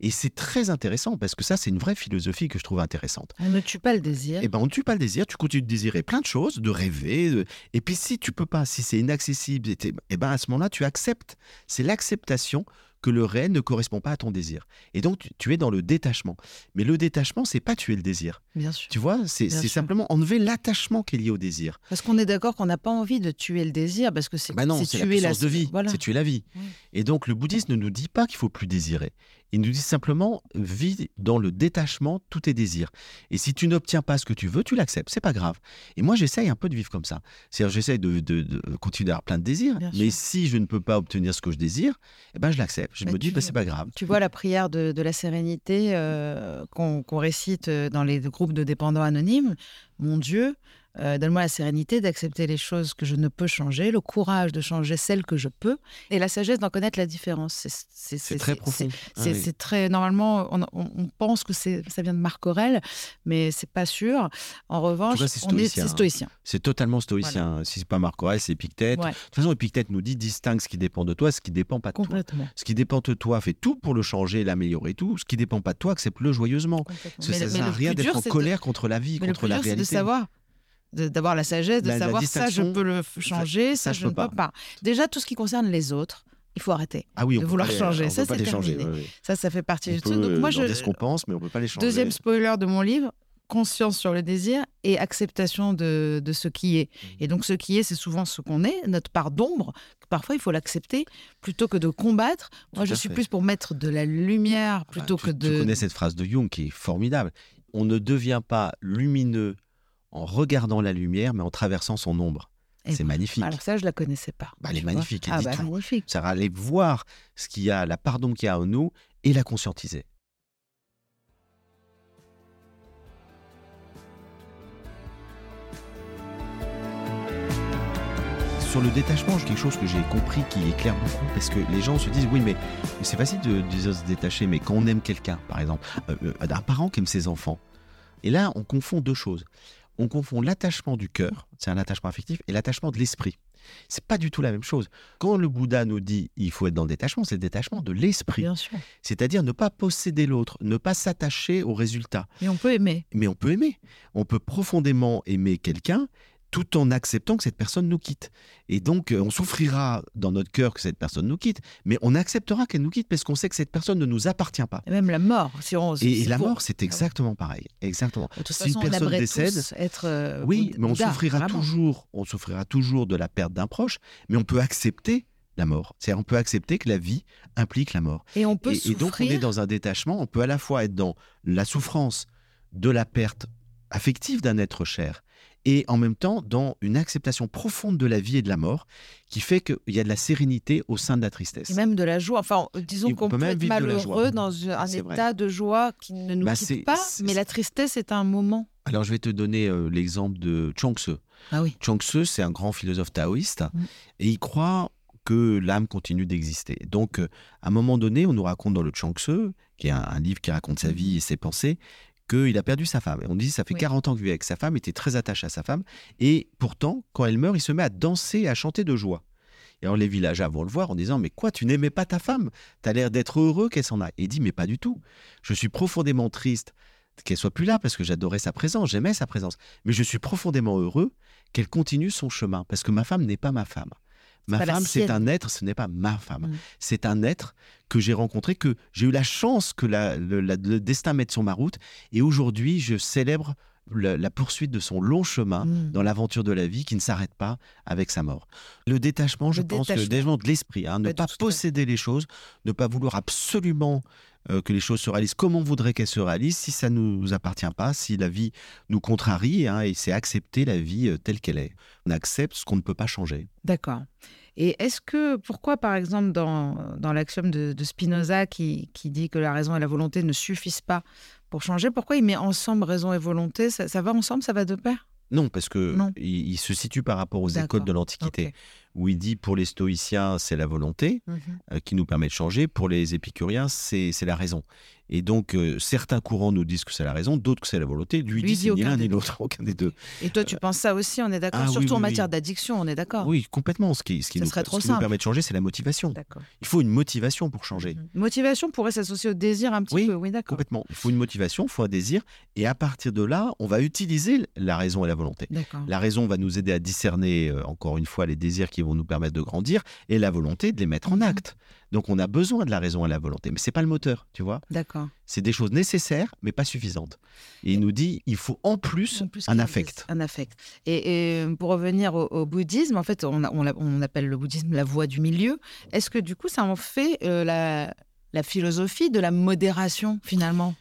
Et c'est très intéressant, parce que ça, c'est une vraie philosophie que je trouve intéressante. On ne tue pas le désir. Eh ben, on ne tue pas le désir, tu continues de désirer plein de choses, de rêver. de- Et puis, si tu peux pas, si c'est inaccessible, eh ben, à ce moment-là, tu acceptes. C'est l'acceptation que le réel ne correspond pas à ton désir. Et donc, tu, tu es dans le détachement. Mais le détachement, c'est pas tuer le désir. Bien sûr. Tu vois, c'est simplement enlever l'attachement qui est lié au désir. Parce qu'on est d'accord qu'on n'a pas envie de tuer le désir, parce que c'est Bah non, c'est la puissance de vie, Voilà. c'est tuer la vie. Oui. Et donc le bouddhisme ne nous dit pas qu'il faut plus désirer. Il nous dit simplement vis dans le détachement tous tes désirs. Et si tu n'obtiens pas ce que tu veux, tu l'acceptes, c'est pas grave. Et moi j'essaye un peu de vivre comme ça. C'est-à-dire j'essaye de, de- de continuer à avoir plein de désirs, Bien mais sûr. si je ne peux pas obtenir ce que je désire, eh ben je l'accepte. Je Bah, me dis bah, c'est pas grave. Tu vois la prière de, de la sérénité euh, qu'on qu'on récite euh, dans les groupes de dépendants anonymes. Mon Dieu, euh, donne-moi la sérénité d'accepter les choses que je ne peux changer, le courage de changer celles que je peux, et la sagesse d'en connaître la différence. C'est- très profond. Ah C'est oui. très normalement, on, pense que ça vient de Marc Aurèle, mais c'est pas sûr. En revanche, c'est on est- stoïcien, c'est hein. stoïcien. C'est totalement stoïcien. Si c'est pas Marc Aurèle, c'est Épictète. Ouais, De toute façon, Épictète nous dit distingue ce qui dépend de toi, ce qui dépend pas de toi. Ce qui dépend de toi, fais tout pour le changer, l'améliorer tout. Ce qui dépend pas de toi, accepte-le joyeusement. Parce que Mais ça sert à le rien d'être en de- colère contre la vie, Mais le contre plus la dur, c'est de réalité. savoir, d'avoir la sagesse, de La- la savoir ça, je peux le changer, ça, ça, je ne peux pas. Déjà, tout ce qui concerne les autres, il faut arrêter. Ah oui, on de vouloir les- changer. on Ça, c'est les changer. terminé. ouais, ouais. Ça, ça fait partie On du peut truc. Donc, moi, je, ce qu'on pense, mais on peut pas les changer. deuxième spoiler de mon livre, conscience sur le désir et acceptation de, de ce qui est. Mmh. Et donc, ce qui est, c'est souvent ce qu'on est, notre part d'ombre. Parfois, il faut l'accepter plutôt que de combattre. Moi, Tout je suis fait. plus pour mettre de la lumière Bah, plutôt tu, que tu de. connais cette phrase de Jung qui est formidable. On ne devient pas lumineux en regardant la lumière, mais en traversant son ombre. C'est magnifique. Alors, ça, je la connaissais pas. Bah, elle est magnifique, elle Ah, dit bah, tout. magnifique. Ça va aller voir ce qu'il y a, la part d'ombre qu'il y a en nous et la conscientiser. Sur le détachement, j'ai quelque chose que j'ai compris qui éclaire beaucoup parce que les gens se disent oui mais, c'est facile de, de se détacher mais quand on aime quelqu'un par exemple euh, euh, un parent qui aime ses enfants et là on confond deux choses on confond l'attachement du cœur c'est un attachement affectif et l'attachement de l'esprit c'est pas du tout la même chose quand le Bouddha nous dit il faut être dans le détachement c'est le détachement de l'esprit Bien sûr. c'est-à-dire ne pas posséder l'autre ne pas s'attacher au résultat Et on peut aimer. mais on peut aimer. On peut profondément aimer quelqu'un tout en acceptant que cette personne nous quitte. Et donc, euh, on souffrira dans notre cœur que cette personne nous quitte, mais on acceptera qu'elle nous quitte parce qu'on sait que cette personne ne nous appartient pas. Et même la mort. Si on, Et, et la mort, c'est exactement pareil. Exactement. De toute si une façon, personne décède, être. euh, oui, mais on souffrira vraiment. toujours. On souffrira toujours de la perte d'un proche, mais on peut accepter la mort. C'est-à-dire, on peut accepter que la vie implique la mort. Et on peut Et, et souffrir. donc, on est dans un détachement. On peut à la fois être dans la souffrance de la perte affective d'un être cher et en même temps dans une acceptation profonde de la vie et de la mort qui fait qu'il y a de la sérénité au sein de la tristesse. Et même de la joie. Enfin, disons Et on qu'on peut être malheureux dans un vrai. état de joie qui ne nous Bah, quitte pas, mais la tristesse est un moment. Alors, je vais te donner euh, l'exemple de Chuang Tzu. Ah oui. C'est un grand philosophe taoïste Mm. et il croit que l'âme continue d'exister. Donc, euh, à un moment donné, on nous raconte dans le Chuang Tzu, qui est un, un livre qui raconte sa vie et ses pensées, qu'il a perdu sa femme. Et on dit, ça fait Oui. 40 ans qu'il vit avec sa femme, il était très attaché à sa femme. Et pourtant, quand elle meurt, il se met à danser et à chanter de joie. Et alors les villageois vont le voir en disant, mais quoi, tu n'aimais pas ta femme? T'as l'air d'être heureux qu'elle s'en aille. Et il dit, mais pas du tout. Je suis profondément triste qu'elle soit plus là parce que j'adorais sa présence, j'aimais sa présence. Mais je suis profondément heureux qu'elle continue son chemin parce que ma femme n'est pas ma femme. Ma femme, c'est un être, ce n'est pas ma femme. Mm. C'est un être que j'ai rencontré, que j'ai eu la chance que la- le, la- le destin mette sur ma route. Et aujourd'hui, je célèbre la, la poursuite de son long chemin Mm. dans l'aventure de la vie qui ne s'arrête pas avec sa mort. Le détachement, je Le pense que le détachement. détachement de l'esprit, hein, ne Ouais, pas posséder les choses, ne pas vouloir absolument euh, que les choses se réalisent comme on voudrait qu'elles se réalisent, si ça ne nous appartient pas, si la vie nous contrarie, hein, et c'est accepter la vie euh, telle qu'elle est. On accepte ce qu'on ne peut pas changer. D'accord. Et est-ce que, pourquoi par exemple dans, dans l'axiome de, de Spinoza qui, qui dit que la raison et la volonté ne suffisent pas pour changer, pourquoi il met ensemble raison et volonté? Ça, ça va ensemble, ça va de pair? Non, parce que Non. Il, il se situe par rapport aux écoles de l'Antiquité. Où il dit pour les stoïciens, c'est la volonté Mhm. euh, qui nous permet de changer, pour les épicuriens, c'est la raison. Et donc, euh, certains courants nous disent que c'est la raison, d'autres que c'est la volonté. Lui, Lui dit dit ni l'un ni l'autre, aucun des deux. Et toi, tu penses ça aussi, on est d'accord Ah oui, Surtout en matière oui. d'addiction, on est d'accord Oui, complètement. Ce qui, ce qui, nous, ce qui nous permet de changer, c'est la motivation. Il faut une motivation pour changer. Mhm. Motivation pourrait s'associer au désir un petit Oui, peu, oui, d'accord. Complètement. Il faut une motivation, il faut un désir. Et à partir de là, on va utiliser la raison et la volonté. La raison va nous aider à discerner, euh, encore une fois, les désirs qui vont nous permettre de grandir et la volonté de les mettre en Mhm. acte. Donc, on a besoin de la raison et la volonté. Mais c'est pas le moteur, tu vois. D'accord. C'est des choses nécessaires, mais pas suffisantes. Et il nous dit, il faut en plus, En plus un affect. Un affect. Et, et pour revenir au, au bouddhisme, en fait, on, a- on l'a- on appelle le bouddhisme la voie du milieu. Est-ce que du coup, ça en fait euh, la, la philosophie de la modération, finalement?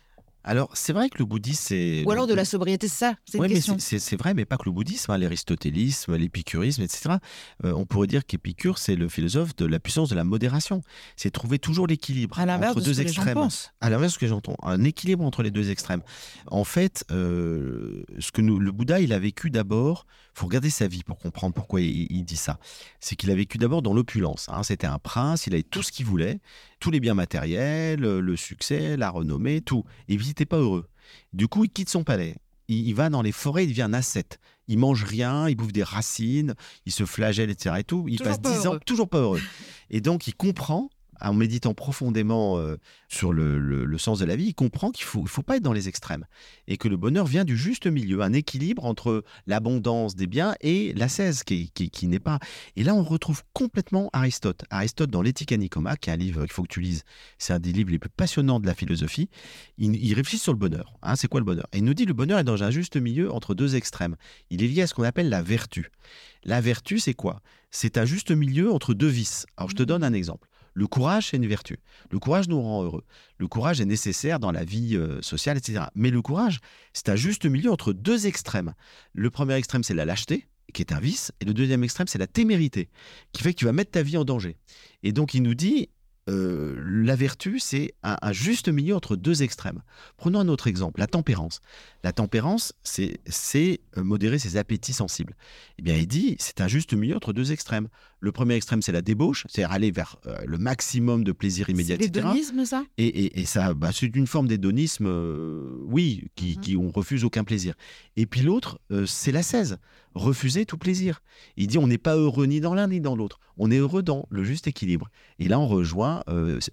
Alors, c'est vrai que le bouddhisme, c'est... Ou alors de la sobriété, c'est ça Oui, mais c'est- vrai, mais pas que le bouddhisme, hein, l'aristotélisme, l'épicurisme, etc. Euh, on pourrait dire qu'Épicure, c'est le philosophe de la puissance de la modération. C'est trouver toujours l'équilibre entre de deux extrêmes. À l'inverse de ce que j'entends, un équilibre entre les deux extrêmes. En fait, euh, ce que nous, le Bouddha, il a vécu d'abord. Il faut regarder sa vie pour comprendre pourquoi il, il dit ça. C'est qu'il a vécu d'abord dans l'opulence. hein. C'était un prince, il avait tout ce qu'il voulait, tous les biens matériels, le succès, la renommée, tout. Et il n'était pas heureux. Du coup, il quitte son palais. Il, il va dans les forêts, il devient un ascète. Il mange rien, il bouffe des racines, il se flagelle, etc. Et tout. Il Toujours passe pas 10 ans toujours pas heureux. Et donc, il comprend en méditant profondément euh, sur le, le- le sens de la vie, il comprend qu'il faut, il faut pas être dans les extrêmes et que le bonheur vient du juste milieu, un équilibre entre l'abondance des biens et l'ascèse qui, qui, qui n'est pas. Et là, on retrouve complètement Aristote. Aristote dans l'Éthique à Nicoma, qui est un livre qu'il faut que tu lises. C'est un des livres les plus passionnants de la philosophie. Il, il réfléchit sur le bonheur. hein, c'est quoi le bonheur? Et il nous dit le bonheur est dans un juste milieu entre deux extrêmes. Il est lié à ce qu'on appelle la vertu. La vertu, c'est quoi? C'est un juste milieu entre deux vices. Alors, je te donne un exemple. Le courage, c'est une vertu. Le courage nous rend heureux. Le courage est nécessaire dans la vie euh, sociale, etc. Mais le courage, c'est un juste milieu entre deux extrêmes. Le premier extrême, c'est la lâcheté, qui est un vice, et le deuxième extrême, c'est la témérité, qui fait que tu vas mettre ta vie en danger. Et donc, il nous dit, euh, la vertu, c'est un, un juste milieu entre deux extrêmes. Prenons un autre exemple, la tempérance. La tempérance, c'est euh, modérer ses appétits sensibles. Eh bien, il dit, c'est un juste milieu entre deux extrêmes. Le premier extrême, c'est la débauche, c'est-à-dire aller vers euh, le maximum de plaisir immédiat, C'est l'hédonisme, ça? Et, et- et ça, bah, c'est une forme d'hédonisme, euh, oui, qui, Mhm. qui on refuse aucun plaisir. Et puis l'autre, euh, c'est l'ascèse, refuser tout plaisir. Il dit on n'est pas heureux ni dans l'un ni dans l'autre, on est heureux dans le juste équilibre. Et là, on rejoint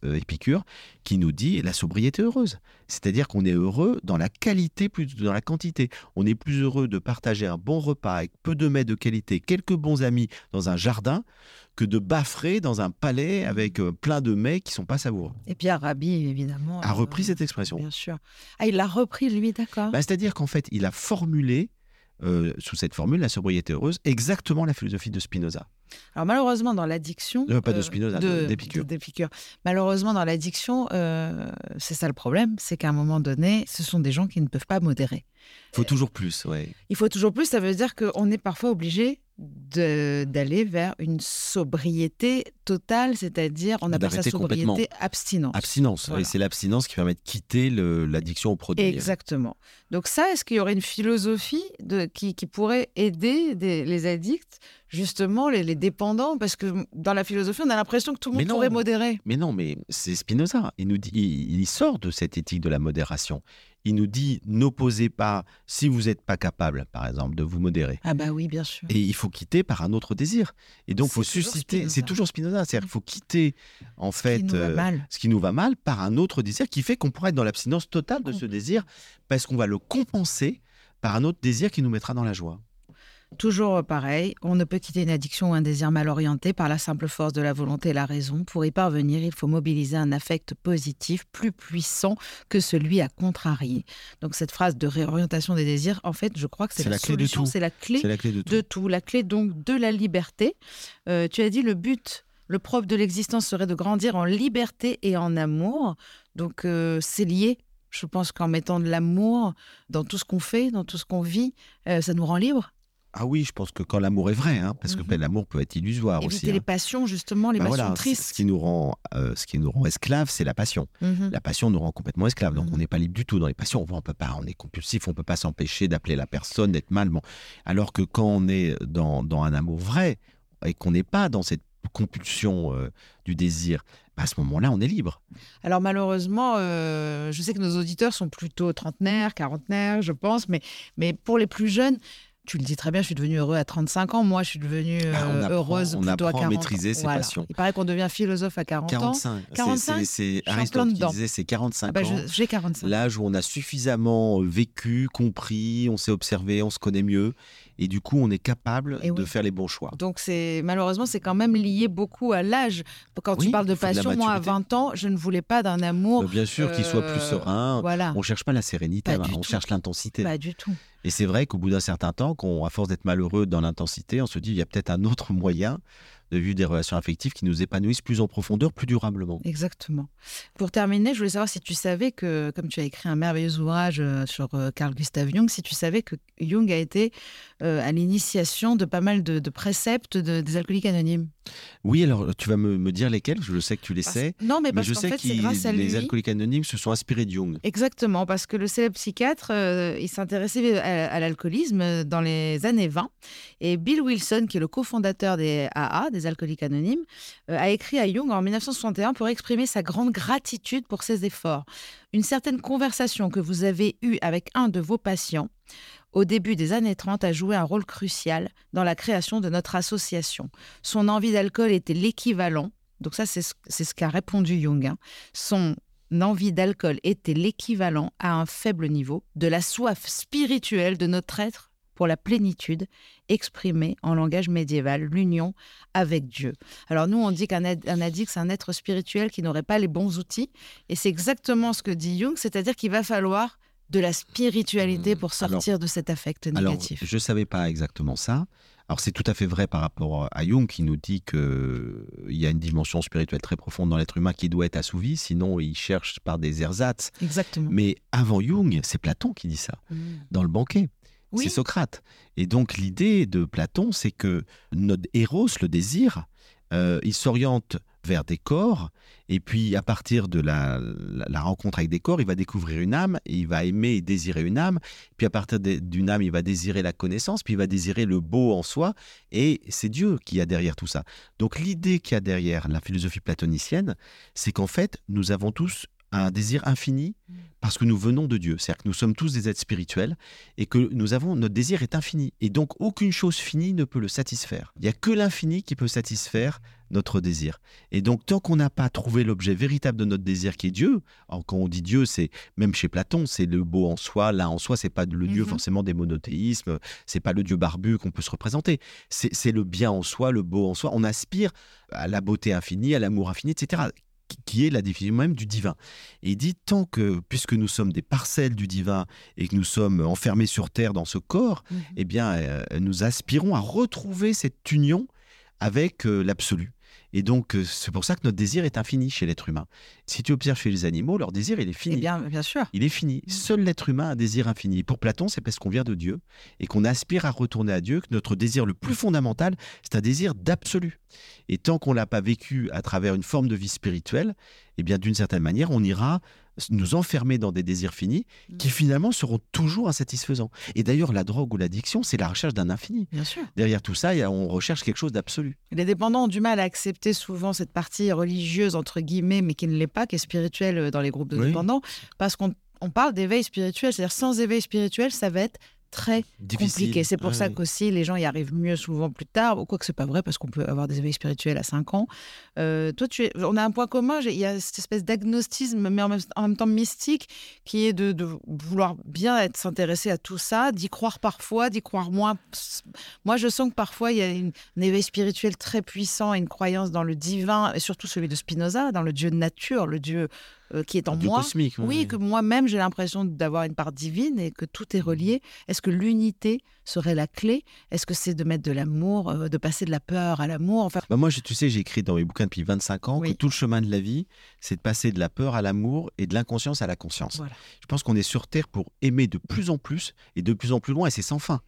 Épicure qui nous dit la sobriété heureuse. C'est-à-dire qu'on est heureux dans la qualité plus que dans la quantité. On est plus heureux de partager un bon repas avec peu de mets de qualité, quelques bons amis dans un jardin, que de baffrer dans un palais avec euh, plein de mets qui sont pas savoureux. Et Pierre Rabhi, évidemment. A euh, repris cette expression. Bien sûr. Ah, il l'a repris, lui, d'accord. Bah, C'est-à-dire qu'en fait, il a formulé, euh, sous cette formule, la sobriété heureuse, exactement la philosophie de Spinoza. Alors malheureusement dans l'addiction, Euh, pas de Spinoza, de- d'Épicure. d'Épicure. Malheureusement dans l'addiction, euh, c'est ça le problème, c'est qu'à un moment donné, ce sont des gens qui ne peuvent pas modérer. Il faut toujours plus, ouais. Il faut toujours plus, ça veut dire qu'on est parfois obligé d'aller vers une sobriété totale, c'est-à-dire on appelle ça sobriété abstinence. Abstinence. Voilà. Et c'est l'abstinence qui permet de quitter l'addiction au produit. Exactement. Donc ça, est-ce qu'il y aurait une philosophie de, qui, qui pourrait aider des- les addicts, justement les, les dépendants? Parce que dans la philosophie, on a l'impression que tout le monde pourrait modérer. Mais non, mais c'est Spinoza. Il nous dit, il, il sort de cette éthique de la modération. Il nous dit, n'opposez pas, si vous n'êtes pas capable, par exemple, de vous modérer. Ah bah oui, bien sûr. Et il faut quitter par un autre désir. Et donc, il faut susciter. C'est toujours Spinoza. C'est-à-dire qu'il faut quitter, en fait, qui euh, ce qui nous va mal par un autre désir qui fait qu'on pourra être dans l'abstinence totale de ce désir parce qu'on va le compenser par un autre désir qui nous mettra dans la joie. Toujours pareil, on ne peut quitter une addiction ou un désir mal orienté par la simple force de la volonté et la raison. Pour y parvenir, il faut mobiliser un affect positif plus puissant que celui à contrarier. Donc cette phrase de réorientation des désirs, en fait, je crois que c'est la, la clé de solution, tout. c'est la clé C'est la clé de tout. de tout, la clé donc de la liberté. Euh, tu as dit le but, le propre de l'existence serait de grandir en liberté et en amour. Donc euh, c'est lié. Je pense qu'en mettant de l'amour dans tout ce qu'on fait, dans tout ce qu'on vit, euh, ça nous rend libre. Ah oui, je pense que quand l'amour est vrai, hein, parce que Mhm. ben, l'amour peut être illusoire Éviter aussi. les hein. passions, justement, les Ben passions voilà, tristes. Ce qui nous rend, euh, ce qui nous rend esclaves, c'est la passion. Mhm. La passion nous rend complètement esclaves. Donc Mhm. on n'est pas libre du tout dans les passions. On peut pas, on est compulsif, on peut pas s'empêcher d'appeler la personne, d'être mal. Bon. Alors que quand on est dans, dans un amour vrai et qu'on n'est pas dans cette compulsion euh, du désir, ben, à ce moment-là, on est libre. Alors malheureusement, euh, je sais que nos auditeurs sont plutôt trentenaires, quarantenaires, je pense, mais, mais pour les plus jeunes, tu le dis très bien, je suis devenue heureux à 35 ans. Moi, je suis devenue euh, Ah, on apprend- heureuse on plutôt à apprend à 40 maîtriser ans. ses Voilà. passions. Il paraît qu'on devient philosophe à 40 ans. 45. C'est- 45, c'est- Aristote qui disait c'est 45 Ah bah, ans. J'ai 45. L'âge où on a suffisamment vécu, compris, on s'est observé, on se connaît mieux, et du coup on est capable Et de oui. faire les bons choix. Donc c'est malheureusement c'est quand même lié beaucoup à l'âge. Quand tu parles de passion, moi à maturité. 20 ans, je ne voulais pas d'un amour. Euh, Bien sûr qu'il soit plus euh, serein. Voilà. On cherche pas la sérénité, Pas hein, on tout. cherche l'intensité. Pas du tout. Et c'est vrai qu'au bout d'un certain temps, qu'on, à force d'être malheureux dans l'intensité, on se dit il y a peut-être un autre moyen de vivre des relations affectives qui nous épanouissent plus en profondeur, plus durablement. Exactement. Pour terminer, je voulais savoir si tu savais que, comme tu as écrit un merveilleux ouvrage euh, sur euh, Carl Gustav Jung, si tu savais que Jung a été euh, à l'initiation de pas mal de, préceptes de- des alcooliques anonymes. Oui, alors tu vas me, me dire lesquels, je sais que tu les Parce- sais, Non, mais mais parce je qu'en sais que les lui. alcooliques anonymes se sont inspirés de Jung. Exactement, parce que le célèbre psychiatre, euh, il s'intéressait à, à l'alcoolisme dans les années 20. Et Bill Wilson, qui est le cofondateur des AA, des alcooliques anonymes, euh, a écrit à Jung en 1961 pour exprimer sa grande gratitude pour ses efforts. Une certaine conversation que vous avez eue avec un de vos patients au début des années 30 a joué un rôle crucial dans la création de notre association. Son envie d'alcool était l'équivalent donc ça c'est ce, qu'a répondu Jung, hein. son envie d'alcool était l'équivalent à un faible niveau de la soif spirituelle de notre être pour la plénitude exprimée en langage médiéval, l'union avec Dieu. Alors nous, on dit qu'un ad- un addict, c'est un être spirituel qui n'aurait pas les bons outils. Et c'est exactement ce que dit Jung, c'est-à-dire qu'il va falloir de la spiritualité Mmh. pour sortir de cet affect Alors, négatif. je ne savais pas exactement ça. Alors, c'est tout à fait vrai par rapport à Jung qui nous dit qu'il y a une dimension spirituelle très profonde dans l'être humain qui doit être assouvie, sinon il cherche par des ersatz. Exactement. Mais avant Jung, c'est Platon qui dit ça, dans le banquet. Oui. C'est Socrate. Et donc, l'idée de Platon, c'est que notre héros, le désir, euh, il s'oriente vers des corps, et puis à partir de la, rencontre avec des corps, il va découvrir une âme, et il va aimer et désirer une âme, puis à partir d'une âme, il va désirer la connaissance, puis il va désirer le beau en soi, et c'est Dieu qui a derrière tout ça. Donc l'idée qu'il y a derrière la philosophie platonicienne, c'est qu'en fait, nous avons tous un désir infini parce que nous venons de Dieu. C'est-à-dire que nous sommes tous des êtres spirituels et que nous avons notre désir est infini et donc aucune chose finie ne peut le satisfaire. Il n'y a que l'infini qui peut satisfaire notre désir. Et donc tant qu'on n'a pas trouvé l'objet véritable de notre désir qui est Dieu, alors, quand on dit Dieu, c'est même chez Platon, c'est le beau en soi, l'un en soi, c'est pas le Dieu Mhm. forcément des monothéismes, c'est pas le Dieu barbu qu'on peut se représenter. C'est le bien en soi, le beau en soi. On aspire à la beauté infinie, à l'amour infini, etc. qui- qui est la définition même du divin. Et il dit tant que, puisque nous sommes des parcelles du divin et que nous sommes enfermés sur terre dans ce corps, Mhm. eh bien, euh, nous aspirons à retrouver cette union avec euh, l'absolu. Et donc, euh, c'est pour ça que notre désir est infini chez l'être humain. Si tu observes chez les animaux, leur désir, il est fini. Eh bien, bien sûr. Il est fini. Seul l'être humain a un désir infini. Pour Platon, c'est parce qu'on vient de Dieu et qu'on aspire à retourner à Dieu que notre désir le plus fondamental, c'est un désir d'absolu. Et tant qu'on l'a pas vécu à travers une forme de vie spirituelle, eh bien, d'une certaine manière, on ira nous enfermer dans des désirs finis qui finalement seront toujours insatisfaisants. Et d'ailleurs, la drogue ou l'addiction, c'est la recherche d'un infini. Bien sûr. Derrière tout ça, on recherche quelque chose d'absolu. Les dépendants ont du mal à accepter souvent cette partie religieuse, entre guillemets, mais qui ne l'est pas, qui est spirituelle euh, dans les groupes de Oui. dépendants, parce qu'on on parle d'éveil spirituel. C'est-à-dire, sans éveil spirituel, ça va être très Difficile. compliqué. C'est pour Ouais, ça qu'aussi les gens y arrivent mieux souvent plus tard, ou quoi que c'est pas vrai, parce qu'on peut avoir des éveils spirituels à 5 ans. Euh, toi, tu es, on a un point commun, il y a cette espèce d'agnostisme, mais en même, en même temps mystique, qui est de, de vouloir bien être s'intéresser à tout ça, d'y croire parfois, d'y croire moins. Moi, je sens que parfois, il y a une- un éveil spirituel très puissant, une croyance dans le divin, et surtout celui de Spinoza, dans le Dieu de nature, le Dieu euh, qui est en Du moi. cosmique. Oui, que moi-même, j'ai l'impression d'avoir une part divine et que tout est relié. Est-ce que l'unité serait la clé? Est-ce que c'est de mettre de l'amour, euh, de passer de la peur à l'amour? Enfin, Bah moi, je- tu sais, j'ai écrit dans mes bouquins depuis 25 ans Oui. que tout le chemin de la vie, c'est de passer de la peur à l'amour et de l'inconscience à la conscience. Voilà. Je pense qu'on est sur Terre pour aimer de plus en plus et de plus en plus loin, et c'est sans fin.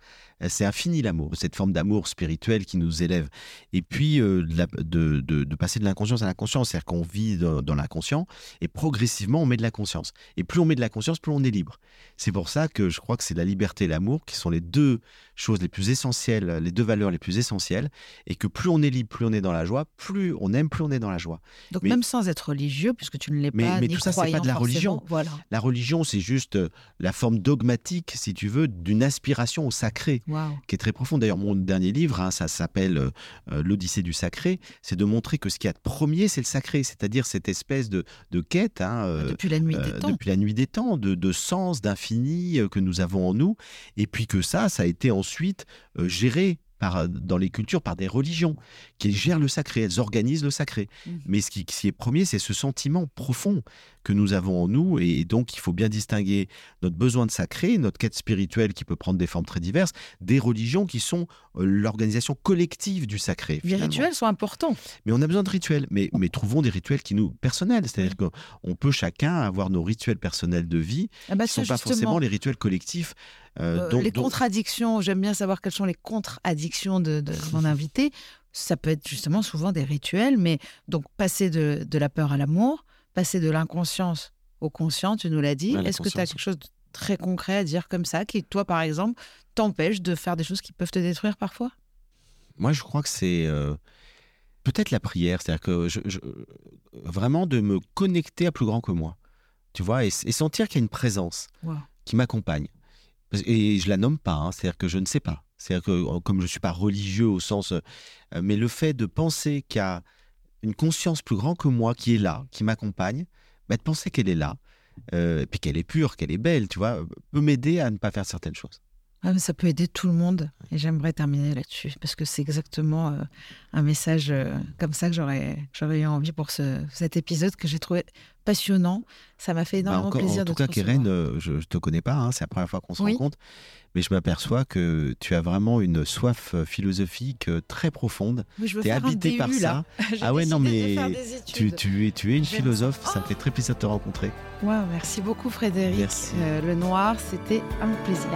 Euh, C'est infini l'amour, cette forme d'amour spirituel qui nous élève. Et puis, euh, de, la- de- de- de passer de l'inconscience à la conscience, c'est-à-dire qu'on vit dans, dans l'inconscient, et progressivement, on met de la conscience. Et plus on met de la conscience, plus on est libre. C'est pour ça que je crois que c'est la liberté et l'amour qui sont les deux choses les plus essentielles, les deux valeurs les plus essentielles, et que plus on est libre, plus on est dans la joie, plus on aime, plus on est dans la joie. donc Mais- même sans être religieux, puisque tu ne l'es Mais- pas, mais ni tout ça, c'est pas de la religion. Voilà. La religion, c'est juste euh, la forme dogmatique, si tu veux, d'une aspiration au sacré. Qui est très profonde. D'ailleurs, mon dernier livre, hein, ça s'appelle euh, euh, L'Odyssée du sacré, c'est de montrer que ce qu'il y a de premier, c'est le sacré, c'est-à-dire cette espèce de, de quête hein, euh, Depuis la nuit euh, des temps. depuis la nuit des temps, de, de sens, d'infini euh, que nous avons en nous, et puis que ça, ça a été ensuite euh, géré par, dans les cultures par des religions qui gèrent le sacré, elles organisent le sacré. Mhm. Mais ce qui, ce qui est premier, c'est ce sentiment profond que nous avons en nous, et donc il faut bien distinguer notre besoin de sacré, notre quête spirituelle qui peut prendre des formes très diverses, des religions qui sont euh, l'organisation collective du sacré. Les finalement. rituels sont importants. Mais on a besoin de rituels, mais, mais trouvons des rituels qui nous personnels, c'est-à-dire qu'on peut chacun avoir nos rituels personnels de vie, Ah bah qui ne ça, sont pas forcément les rituels collectifs. euh, euh, les contradictions, j'aime bien savoir quelles sont les contre-addictions de, de mon invité. Ça peut être justement souvent des rituels, mais donc passer de, de la peur à l'amour, passer de l'inconscience au conscient, tu nous l'as dit. Ouais, Est-ce que tu as quelque chose de très concret à dire comme ça, qui, toi, par exemple, t'empêche de faire des choses qui peuvent te détruire parfois? Moi, je crois que c'est euh, peut-être la prière, c'est-à-dire que je, je- vraiment de me connecter à plus grand que moi, tu vois, et, et sentir qu'il y a une présence Wow. qui m'accompagne. Et je la nomme pas, hein, c'est-à-dire que je ne sais pas. C'est-à-dire que comme je ne suis pas religieux au sens, euh, mais le fait de penser qu'il y a une conscience plus grande que moi qui est là, qui m'accompagne, bah, de penser qu'elle est là, euh, et puis qu'elle est pure, qu'elle est belle, tu vois, peut m'aider à ne pas faire certaines choses. Ah, ça peut aider tout le monde. Et j'aimerais terminer là-dessus, parce que c'est exactement euh, un message euh, comme ça que j'aurais, j'aurais eu envie pour ce, cet épisode que j'ai trouvé passionnant. Ça m'a fait Bah, énormément encore- plaisir en de tout cas, Keren, euh, je ne te connais pas, hein, c'est la première fois qu'on se Oui. rencontre, mais je m'aperçois que tu as vraiment une soif euh, philosophique euh, très profonde. Oui, Tu es habité par là. ça. Ah ouais, non, mais Tu, es, tu es une philosophe, ça. ça me fait très plaisir de te rencontrer. Ouais, merci beaucoup Frédéric. Merci. Euh, le noir, c'était un plaisir.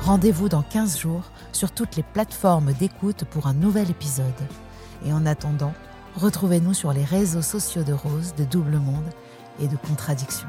Rendez-vous dans 15 jours sur toutes les plateformes d'écoute pour un nouvel épisode. Et en attendant, retrouvez-nous sur les réseaux sociaux de Rose, de Double Monde et de Contradiction.